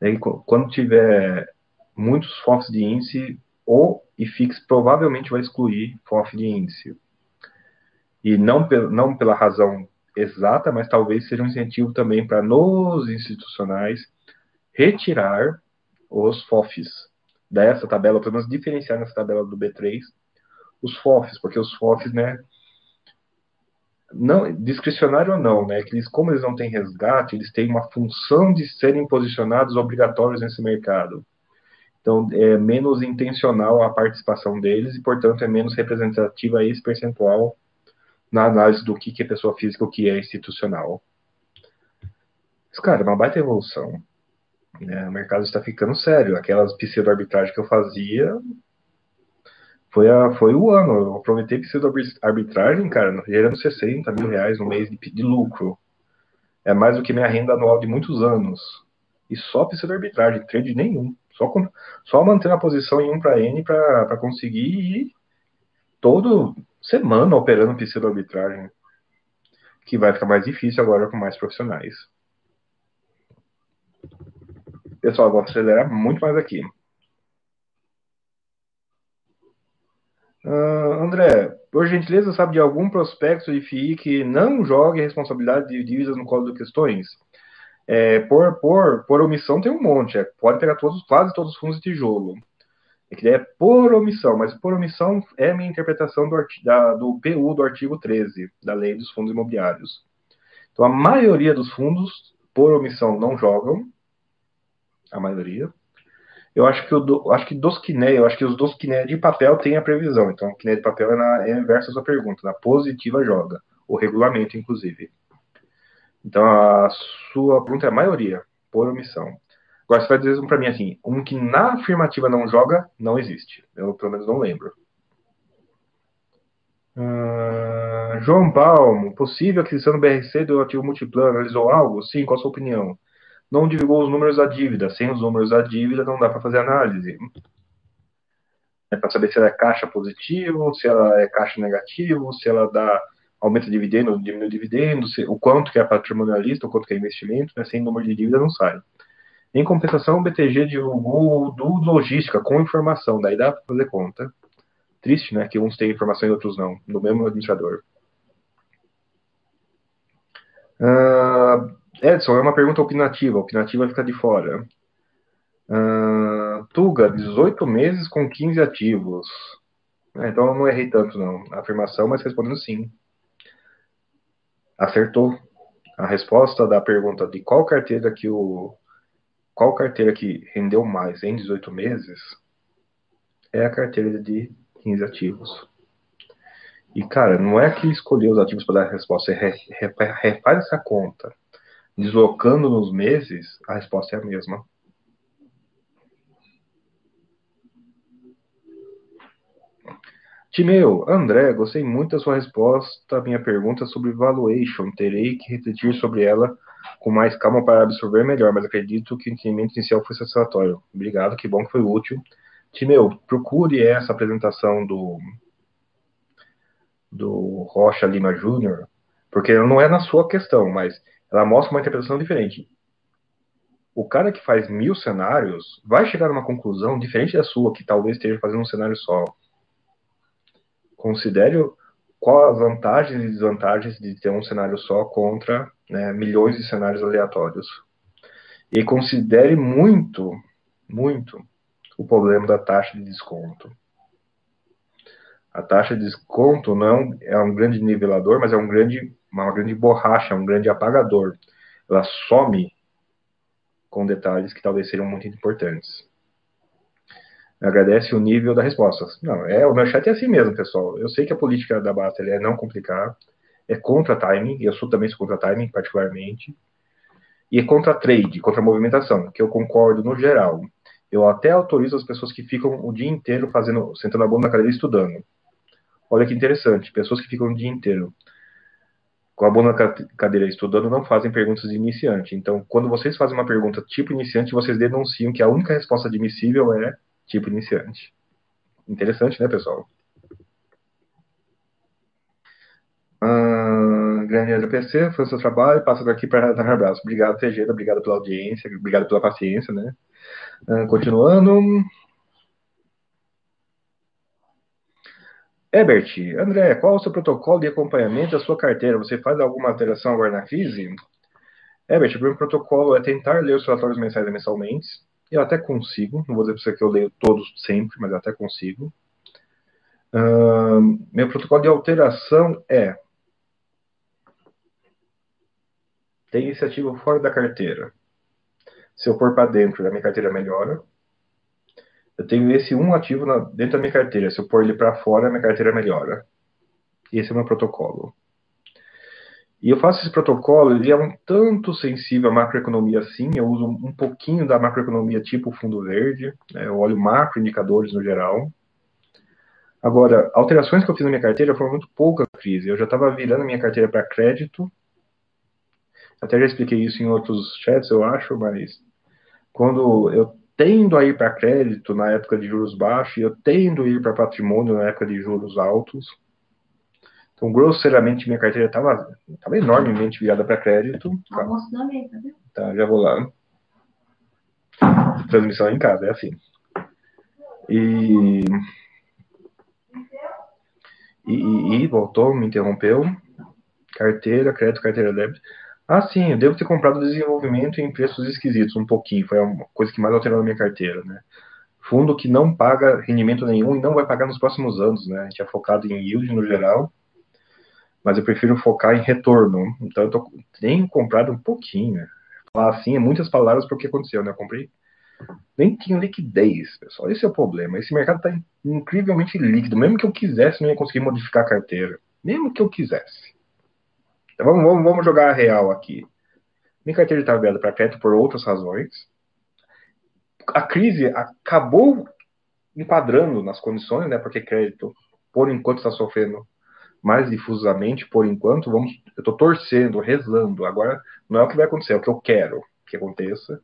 E quando tiver muitos FOFs de índice, o IFIX provavelmente vai excluir FOF de índice. E não, não pela razão exata, mas talvez seja um incentivo também para nos institucionais retirar os FOFs dessa tabela, pelo menos diferenciar nessa tabela do B3 os FOFs, porque os FOFs, né, não, discricionário ou não, né, que eles, como eles não têm resgate, eles têm uma função de serem posicionados obrigatórios nesse mercado. Então, é menos intencional a participação deles e, portanto, é menos representativa esse percentual na análise do que é pessoa física o que é institucional. Mas, cara, é uma baita evolução. Né? O mercado está ficando sério. Aquelas pseudo-arbitragem que eu fazia Foi, a, foi o ano. Eu aproveitei pseudo arbitragem, cara, gerando 60 mil reais no mês de, de, lucro. É mais do que minha renda anual de muitos anos. E só pseudo arbitragem, trade nenhum. Só, com, só mantendo a posição em 1 para N para conseguir ir todo semana operando pseudo arbitragem. Que vai ficar mais difícil agora com mais profissionais. Pessoal, vou acelerar muito mais aqui. Uh, André, por gentileza, sabe de algum prospecto de FII que não jogue responsabilidade de dívidas no colo de questões? É, por, por, por omissão tem um monte, é, pode pegar todos, quase todos os fundos de tijolo. É que é por omissão, mas por omissão é a minha interpretação do, da, do PU do artigo 13 da Lei dos Fundos Imobiliários. Então, a maioria dos fundos, por omissão, não jogam, a maioria. Eu acho que, o acho que dos eu acho que os dos Kiné de papel tem a previsão. Então, o Kiné de papel é, na, é inverso à sua pergunta. Na positiva joga. O regulamento, inclusive. Então, a sua pergunta é a maioria, por omissão. Agora, você vai dizer para mim assim: um que na afirmativa não joga, não existe. Eu, pelo menos, não lembro. Uh, João Palmo, possível aquisição do BRC do ativo multiplano, analisou algo? Sim, qual a sua opinião? Não divulgou os números da dívida. Sem os números da dívida não dá para fazer análise. É para saber se ela é caixa positivo, se ela é caixa negativo, se ela dá aumenta dividendo, diminui dividendo, se, o quanto que é patrimonialista, o quanto que é investimento, né? sem número de dívida não sai. Em compensação, o BTG divulgou do logística com informação, daí dá para fazer conta. Triste, né? Que uns têm informação e outros não, no mesmo administrador. Uh, Edson, é uma pergunta opinativa. Opinativa fica de fora. Uh, Tuga, 18 meses com 15 ativos. É, então eu não errei tanto, não. A afirmação, mas respondendo sim. Acertou. A resposta da pergunta de qual carteira que o. Qual carteira que rendeu mais em 18 meses é a carteira de 15 ativos. E, cara, não é que escolheu os ativos para dar a resposta, você refaz essa conta deslocando nos meses, a resposta é a mesma. Timeu, André, gostei muito da sua resposta à minha pergunta sobre valuation. Terei que refletir sobre ela com mais calma para absorver melhor, mas acredito que o entendimento inicial foi satisfatório. Obrigado, que bom que foi útil. Timeu, procure essa apresentação do, do Rocha Lima Júnior, porque não é na sua questão, mas ela mostra uma interpretação diferente. O cara que faz mil cenários vai chegar a uma conclusão diferente da sua, que talvez esteja fazendo um cenário só. Considere qual as vantagens e desvantagens de ter um cenário só contra né, milhões de cenários aleatórios. E considere muito, muito o problema da taxa de desconto. A taxa de desconto não é um grande nivelador, mas é um grande uma grande borracha, um grande apagador. Ela some com detalhes que talvez sejam muito importantes. Agradece o nível da resposta. Não, é, o meu chat é assim mesmo, pessoal. Eu sei que a política da Basta é não complicar, é contra timing, e eu sou também contra timing, particularmente, e é contra trade, contra movimentação, que eu concordo no geral. Eu até autorizo as pessoas que ficam o dia inteiro fazendo, sentando a bunda na cadeira e estudando. Olha que interessante, pessoas que ficam o dia inteiro com a boa cadeira estudando não fazem perguntas de iniciante. Então, quando vocês fazem uma pergunta tipo iniciante, vocês denunciam que a única resposta admissível é tipo iniciante. Interessante, né, pessoal? Ah, grande PC, foi o seu trabalho, passo aqui para dar um abraço. Obrigado, Tejeda, obrigado pela audiência, obrigado pela paciência, né? Ah, continuando. Ebert, André, qual é o seu protocolo de acompanhamento da sua carteira? Você faz alguma alteração agora na crise? Ebert, o meu protocolo é tentar ler os relatórios mensais e mensalmente. Eu até consigo, não vou dizer para você que eu leio todos sempre, mas até consigo. Uh, meu protocolo de alteração é tem iniciativa fora da carteira. Se eu pôr para dentro, a minha carteira melhora eu tenho esse um ativo na, dentro da minha carteira. Se eu pôr ele para fora, a minha carteira melhora. Esse é o meu protocolo. E eu faço esse protocolo, ele é um tanto sensível à macroeconomia sim, eu uso um pouquinho da macroeconomia tipo fundo verde, né, eu olho macroindicadores no geral. Agora, alterações que eu fiz na minha carteira foram muito poucas crise. Eu já estava virando minha carteira para crédito. Até já expliquei isso em outros chats, eu acho, mas quando eu tendo a ir para crédito na época de juros baixos e eu tendo a ir para patrimônio na época de juros altos. Então, grosseiramente, minha carteira estava tava enormemente virada para crédito. Tá. Viu? Tá, já vou lá. Transmissão em casa, é assim. E e, e, e, voltou, me interrompeu. Carteira, crédito, carteira débito. Ah, sim, eu devo ter comprado desenvolvimento em preços esquisitos, um pouquinho. Foi uma coisa que mais alterou na minha carteira, né? Fundo que não paga rendimento nenhum e não vai pagar nos próximos anos, né? A gente é focado em yield no geral, mas eu prefiro focar em retorno. Então eu tô, tenho comprado um pouquinho. Falar assim é muitas palavras porque aconteceu, né? Eu comprei nem tinha liquidez, pessoal. Esse é o problema. Esse mercado está incrivelmente líquido. Mesmo que eu quisesse, não ia conseguir modificar a carteira. Mesmo que eu quisesse. Então vamos, vamos, vamos jogar a real aqui. Minha carteira está aberta para crédito por outras razões. A crise acabou enquadrando nas condições, né? Porque crédito, por enquanto, está sofrendo mais difusamente, por enquanto. Vamos, eu estou torcendo, rezando. Agora não é o que vai acontecer, é o que eu quero que aconteça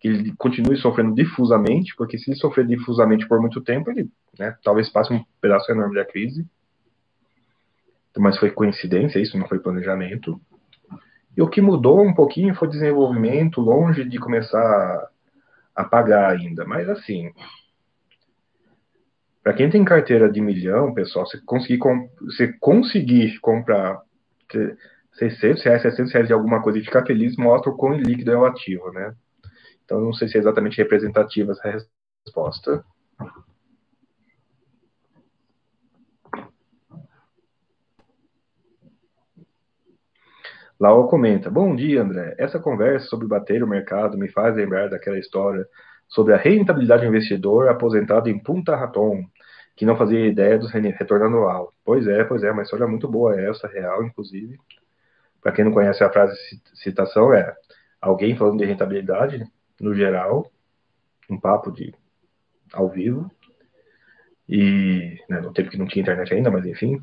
que ele continue sofrendo difusamente, porque se ele sofrer difusamente por muito tempo, ele né, talvez passe um pedaço enorme da crise. Mas foi coincidência, isso não foi planejamento. E o que mudou um pouquinho foi desenvolvimento, longe de começar a pagar ainda. Mas assim, para quem tem carteira de milhão, pessoal, você conseguir, você conseguir comprar 600 reais, 700 reais de alguma coisa e ficar feliz, mostra o quão líquido é o ativo, né? Então, não sei se é exatamente representativa essa resposta. Laura comenta: Bom dia, André. Essa conversa sobre bater o mercado me faz lembrar daquela história sobre a rentabilidade do investidor aposentado em Punta Raton, que não fazia ideia do retorno anual. Pois é, pois é, uma história muito boa essa, real, inclusive. Para quem não conhece a frase citação, é alguém falando de rentabilidade no geral, um papo de ao vivo. E né, no tempo que não tinha internet ainda, mas enfim.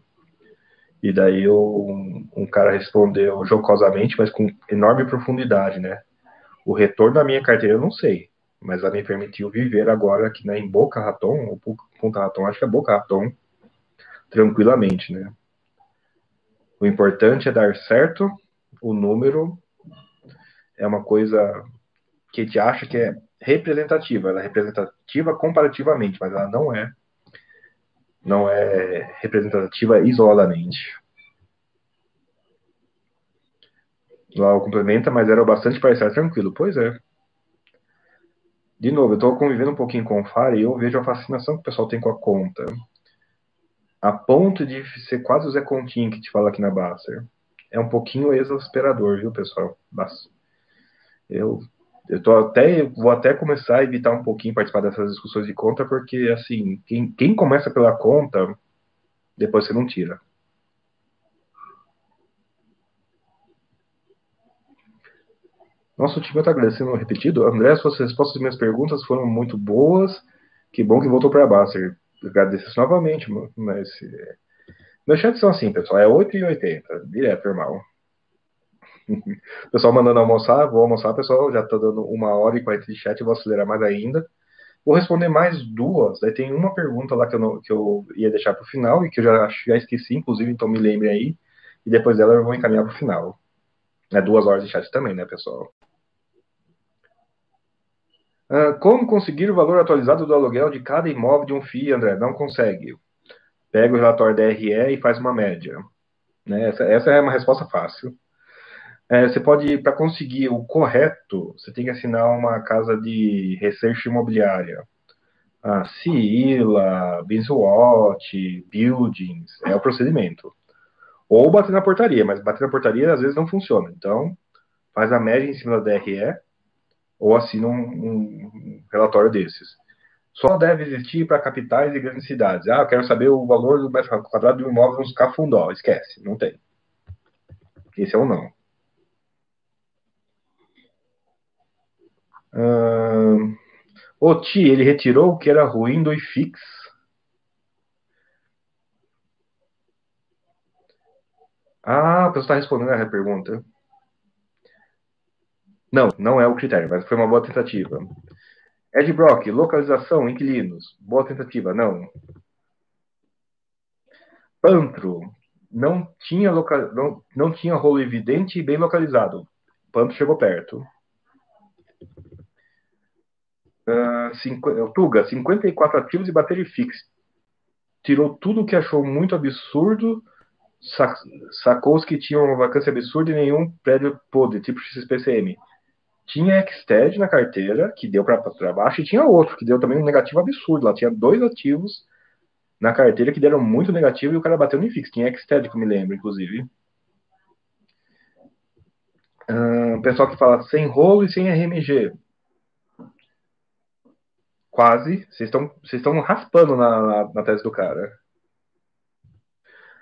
E daí um, um cara respondeu jocosamente, mas com enorme profundidade, né? O retorno da minha carteira eu não sei, mas ela me permitiu viver agora aqui né, em Boca Raton, ou Punta Raton, acho que é Boca Raton, tranquilamente, né? O importante é dar certo, o número é uma coisa que a gente acha que é representativa. Ela é representativa comparativamente, mas ela não é. Não é representativa isoladamente. Lá o complementa, mas era bastante parecido tranquilo. Pois é. De novo, eu estou convivendo um pouquinho com o FAR e eu vejo a fascinação que o pessoal tem com a conta. A ponto de ser quase o Zé Continho que te fala aqui na Basser. É um pouquinho exasperador, viu, pessoal? Eu eu tô até vou até começar a evitar um pouquinho participar dessas discussões de conta, porque assim, quem, quem começa pela conta, depois você não tira. Nosso time está agradecendo repetido. André, suas respostas às minhas perguntas foram muito boas. Que bom que voltou para a Basser. Agradeço novamente, mas. É, meus chats são assim, pessoal. É 8 e 80, direto, irmão. Pessoal mandando almoçar, vou almoçar, pessoal. Já tá dando uma hora e quarenta de chat, vou acelerar mais ainda. Vou responder mais duas. Aí tem uma pergunta lá que eu, não, que eu ia deixar para o final e que eu já, já esqueci, inclusive, então me lembre aí. E depois dela eu vou encaminhar para o final. É duas horas de chat também, né, pessoal? Uh, como conseguir o valor atualizado do aluguel de cada imóvel de um FII, André? Não consegue. Pega o relatório DRE e faz uma média. Né? Essa, essa é uma resposta fácil. É, você pode, para conseguir o correto, você tem que assinar uma casa de research imobiliária. A CILA, Binswatch, Buildings, é o procedimento. Ou bater na portaria, mas bater na portaria às vezes não funciona. Então, faz a média em cima da DRE ou assina um, um relatório desses. Só deve existir para capitais e grandes cidades. Ah, eu quero saber o valor do metro quadrado um imóvel nos Cafundó. Esquece, não tem. Esse é o não. Uh, T ele retirou o que era ruim do IFIX. Ah, a pessoa está respondendo a pergunta. Não, não é o critério, mas foi uma boa tentativa. Ed Brock, localização, inquilinos. Boa tentativa, não. Pantro, não tinha, loca... não, não tinha rolo evidente e bem localizado. Pantro chegou perto. Uh, cinqu... Tuga, 54 ativos e bateria fixa. Tirou tudo que achou muito absurdo sacou os que tinham uma vacância absurda e nenhum prédio podre, tipo XPCM. Tinha Xted na carteira, que deu para baixo, e tinha outro, que deu também um negativo absurdo. Lá tinha dois ativos na carteira que deram muito negativo e o cara bateu no fixo. Tinha Xted, que eu me lembro, inclusive. Uh, pessoal que fala sem rolo e sem RMG. Quase. Vocês estão raspando na, na, na tese do cara.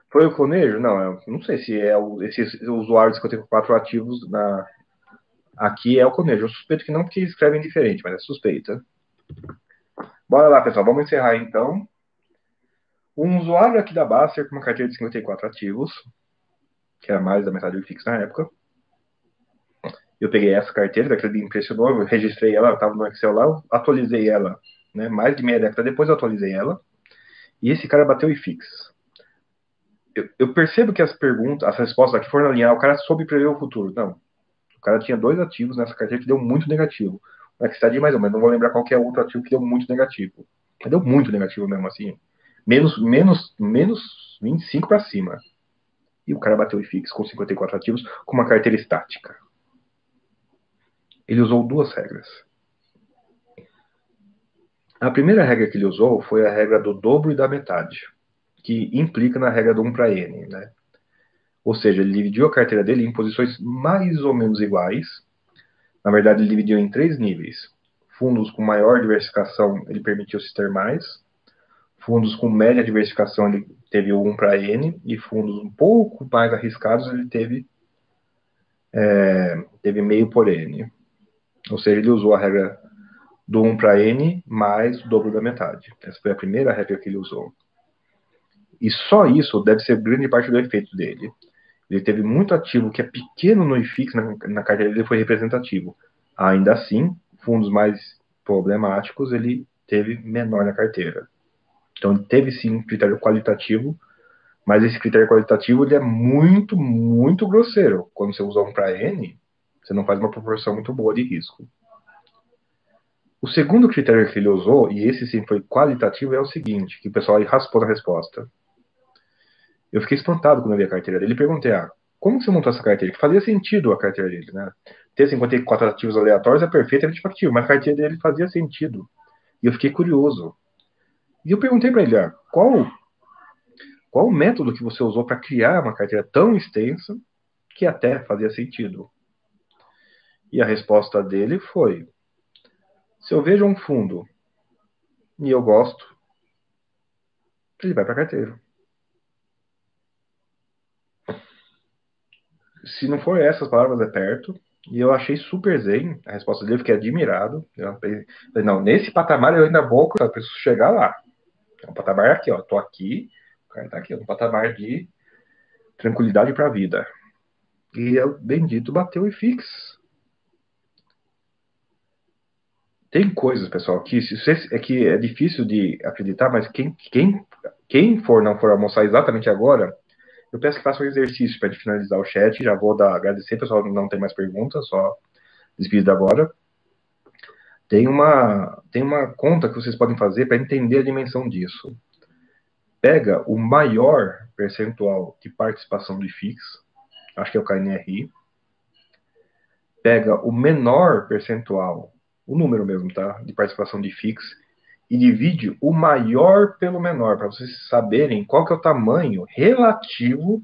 Foi o Conejo? Não, eu não sei se é o, esse usuário de 54 ativos na, aqui é o Conejo. Eu suspeito que não, porque escrevem diferente, mas é suspeita. Bora lá, pessoal. Vamos encerrar então. Um usuário aqui da Baster com uma carteira de 54 ativos, que era mais da metade do fixo na época. Eu peguei essa carteira, daquele me impressionou, eu registrei ela, estava no Excel lá, atualizei ela, né? Mais de meia década depois eu atualizei ela. E esse cara bateu e fix eu, eu, percebo que as perguntas, as respostas aqui foram alinhar, o cara soube prever o futuro. Não. O cara tinha dois ativos nessa carteira que deu muito negativo. O Xtad mais ou menos, não vou lembrar qual é outro ativo que deu muito negativo. Mas deu muito negativo mesmo, assim. Menos, menos, menos 25 para cima. E o cara bateu o IFIX com 54 ativos com uma carteira estática. Ele usou duas regras. A primeira regra que ele usou foi a regra do dobro e da metade que implica na regra do 1 para n. Né? Ou seja, ele dividiu a carteira dele em posições mais ou menos iguais. Na verdade, ele dividiu em três níveis. Fundos com maior diversificação, ele permitiu-se ter mais. Fundos com média diversificação, ele teve o 1 para N. E fundos um pouco mais arriscados, ele teve, é, teve meio por N. Ou seja, ele usou a regra do 1 para N mais o dobro da metade. Essa foi a primeira regra que ele usou. E só isso deve ser grande parte do efeito dele. Ele teve muito ativo que é pequeno no IFIX, na, na carteira dele foi representativo. Ainda assim, fundos mais problemáticos ele teve menor na carteira. Então ele teve sim um critério qualitativo, mas esse critério qualitativo ele é muito, muito grosseiro. Quando você usa um para N, você não faz uma proporção muito boa de risco. O segundo critério que ele usou, e esse sim foi qualitativo, é o seguinte, que o pessoal aí raspou na resposta. Eu fiquei espantado quando eu vi a carteira dele perguntei, ah, como você montou essa carteira? Que fazia sentido a carteira dele, né? Ter 54 ativos aleatórios é perfeitamente factível, mas a carteira dele fazia sentido. E eu fiquei curioso. E eu perguntei para ele, ah, qual, qual o método que você usou para criar uma carteira tão extensa que até fazia sentido? E a resposta dele foi: se eu vejo um fundo e eu gosto, ele vai para a carteira. se não for essas palavras, é perto. E eu achei super zen a resposta dele, fiquei admirado. Eu falei, não, nesse patamar eu ainda vou, eu preciso chegar lá. É um patamar aqui, ó. Tô aqui, o cara tá aqui, um patamar de tranquilidade para a vida. E o bendito bateu e fix. Tem coisas, pessoal, que é que é difícil de acreditar, mas quem, quem, quem for não for almoçar exatamente agora, eu peço que faça um exercício para finalizar o chat. Já vou dar, agradecer, pessoal. Não tem mais perguntas, só despedir agora. Tem uma, tem uma conta que vocês podem fazer para entender a dimensão disso. Pega o maior percentual de participação do IFIX, acho que é o KNRI. Pega o menor percentual, o número mesmo, tá? De participação de IFIX e divide o maior pelo menor, para vocês saberem qual que é o tamanho relativo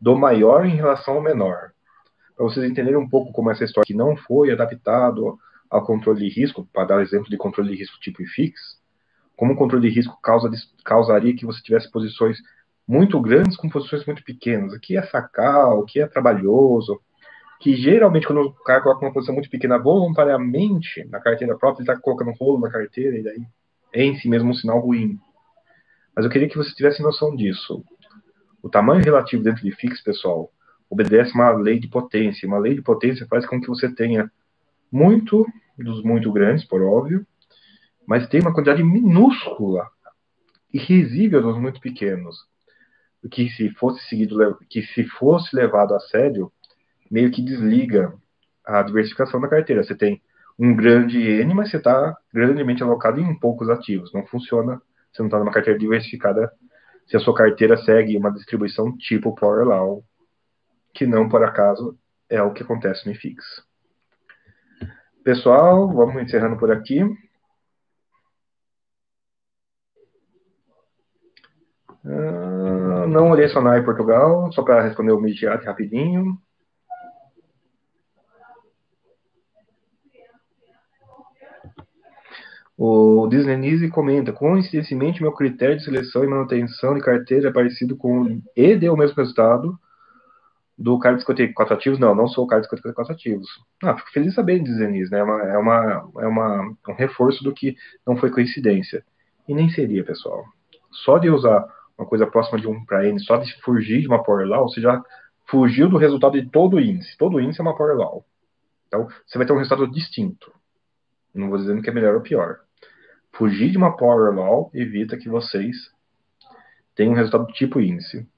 do maior em relação ao menor. Para vocês entenderem um pouco como essa história que não foi adaptado ao controle de risco, para dar exemplo de controle de risco tipo IFIX, como o controle de risco causa, causaria que você tivesse posições muito grandes com posições muito pequenas. Aqui é sacar, o que é trabalhoso, que geralmente quando o cara coloca uma posição muito pequena voluntariamente na carteira própria, ele está colocando rolo na carteira e daí é em si mesmo um sinal ruim. Mas eu queria que você tivesse noção disso. O tamanho relativo dentro de FIX, pessoal, obedece uma lei de potência. Uma lei de potência faz com que você tenha muito dos muito grandes, por óbvio, mas tem uma quantidade minúscula e risível dos muito pequenos. Que se fosse seguido, que se fosse levado a sério, meio que desliga a diversificação da carteira. Você tem um grande N, mas você está grandemente alocado em poucos ativos. Não funciona. Você não está numa carteira diversificada se a sua carteira segue uma distribuição tipo Power Law, que não por acaso é o que acontece no IFIX. Pessoal, vamos encerrando por aqui. Uh, não olhei Sonai Portugal, só para responder o Midiat rapidinho. O Disney comenta: coincidentemente, meu critério de seleção e manutenção de carteira é parecido com e deu o mesmo resultado do card de 54 ativos. Não, não sou o card de 54 ativos. Ah, fico feliz saber, Disney né? É, uma, é, uma, é uma, um reforço do que não foi coincidência. E nem seria, pessoal. Só de usar uma coisa próxima de 1 para N, só de fugir de uma Power Law, você já fugiu do resultado de todo o índice. Todo o índice é uma Power Law. Então, você vai ter um resultado distinto. Não vou dizendo que é melhor ou pior. Fugir de uma Power Law evita que vocês tenham um resultado do tipo índice.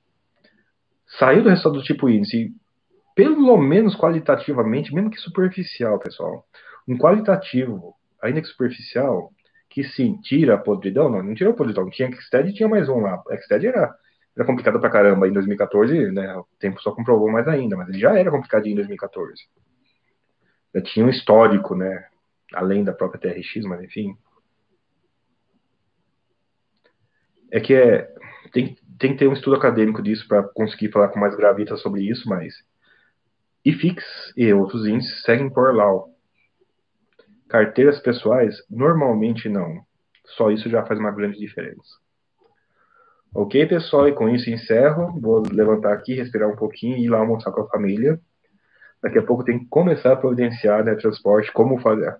Sair do resultado do tipo índice, pelo menos qualitativamente, mesmo que superficial, pessoal. Um qualitativo, ainda que superficial, que sim, tira a podridão, não, não tirou a podridão. Tinha Xted e tinha mais um lá. Xted era, era complicado pra caramba em 2014, né? O tempo só comprovou mais ainda, mas ele já era complicadinho em 2014. Já tinha um histórico, né? Além da própria TRX, mas enfim. É que é, tem, tem que ter um estudo acadêmico disso para conseguir falar com mais gravita sobre isso, mas IFIX e outros índices seguem por law. Carteiras pessoais, normalmente não. Só isso já faz uma grande diferença. Ok, pessoal, e com isso encerro. Vou levantar aqui, respirar um pouquinho e ir lá almoçar com a família. Daqui a pouco tem que começar a providenciar né, transporte, como fazer.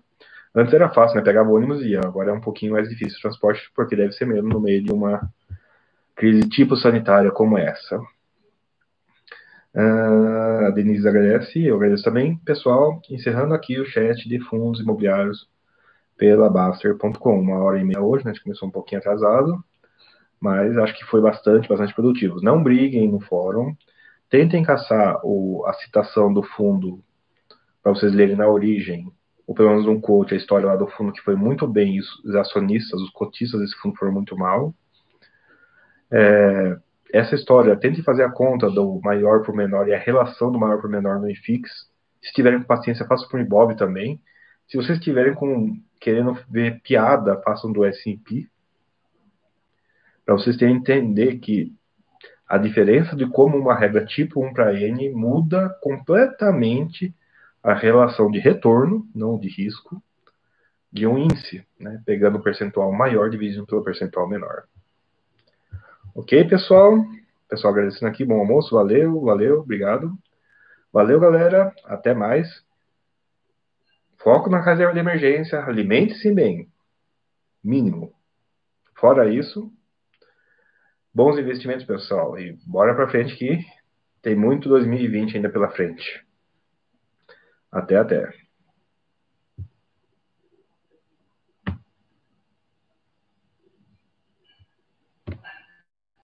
Antes era fácil, né? Pegava ônibus e ia. Agora é um pouquinho mais difícil o transporte, porque deve ser mesmo no meio de uma crise tipo sanitária como essa. Uh, a Denise agradece, eu agradeço também. Pessoal, encerrando aqui o chat de fundos imobiliários pela Baster.com. Uma hora e meia hoje, né? A gente começou um pouquinho atrasado, mas acho que foi bastante, bastante produtivo. Não briguem no fórum. Tentem caçar o, a citação do fundo para vocês lerem na origem ou pelo menos um quote, a história lá do fundo que foi muito bem, os acionistas, os cotistas desse fundo foram muito mal. É, essa história, tente fazer a conta do maior por menor e a relação do maior por menor no IFIX. Se tiverem paciência, façam para o IBOB também. Se vocês estiverem com, querendo ver piada, façam do S&P. Para vocês terem entender que a diferença de como uma regra tipo 1 para N muda completamente a relação de retorno, não de risco, de um índice, né? pegando o percentual maior dividido pelo percentual menor. Ok, pessoal? Pessoal, agradecendo aqui, bom almoço, valeu, valeu, obrigado. Valeu, galera, até mais. Foco na reserva de emergência, alimente-se bem, mínimo. Fora isso, bons investimentos, pessoal, e bora para frente que tem muito 2020 ainda pela frente. Até, até.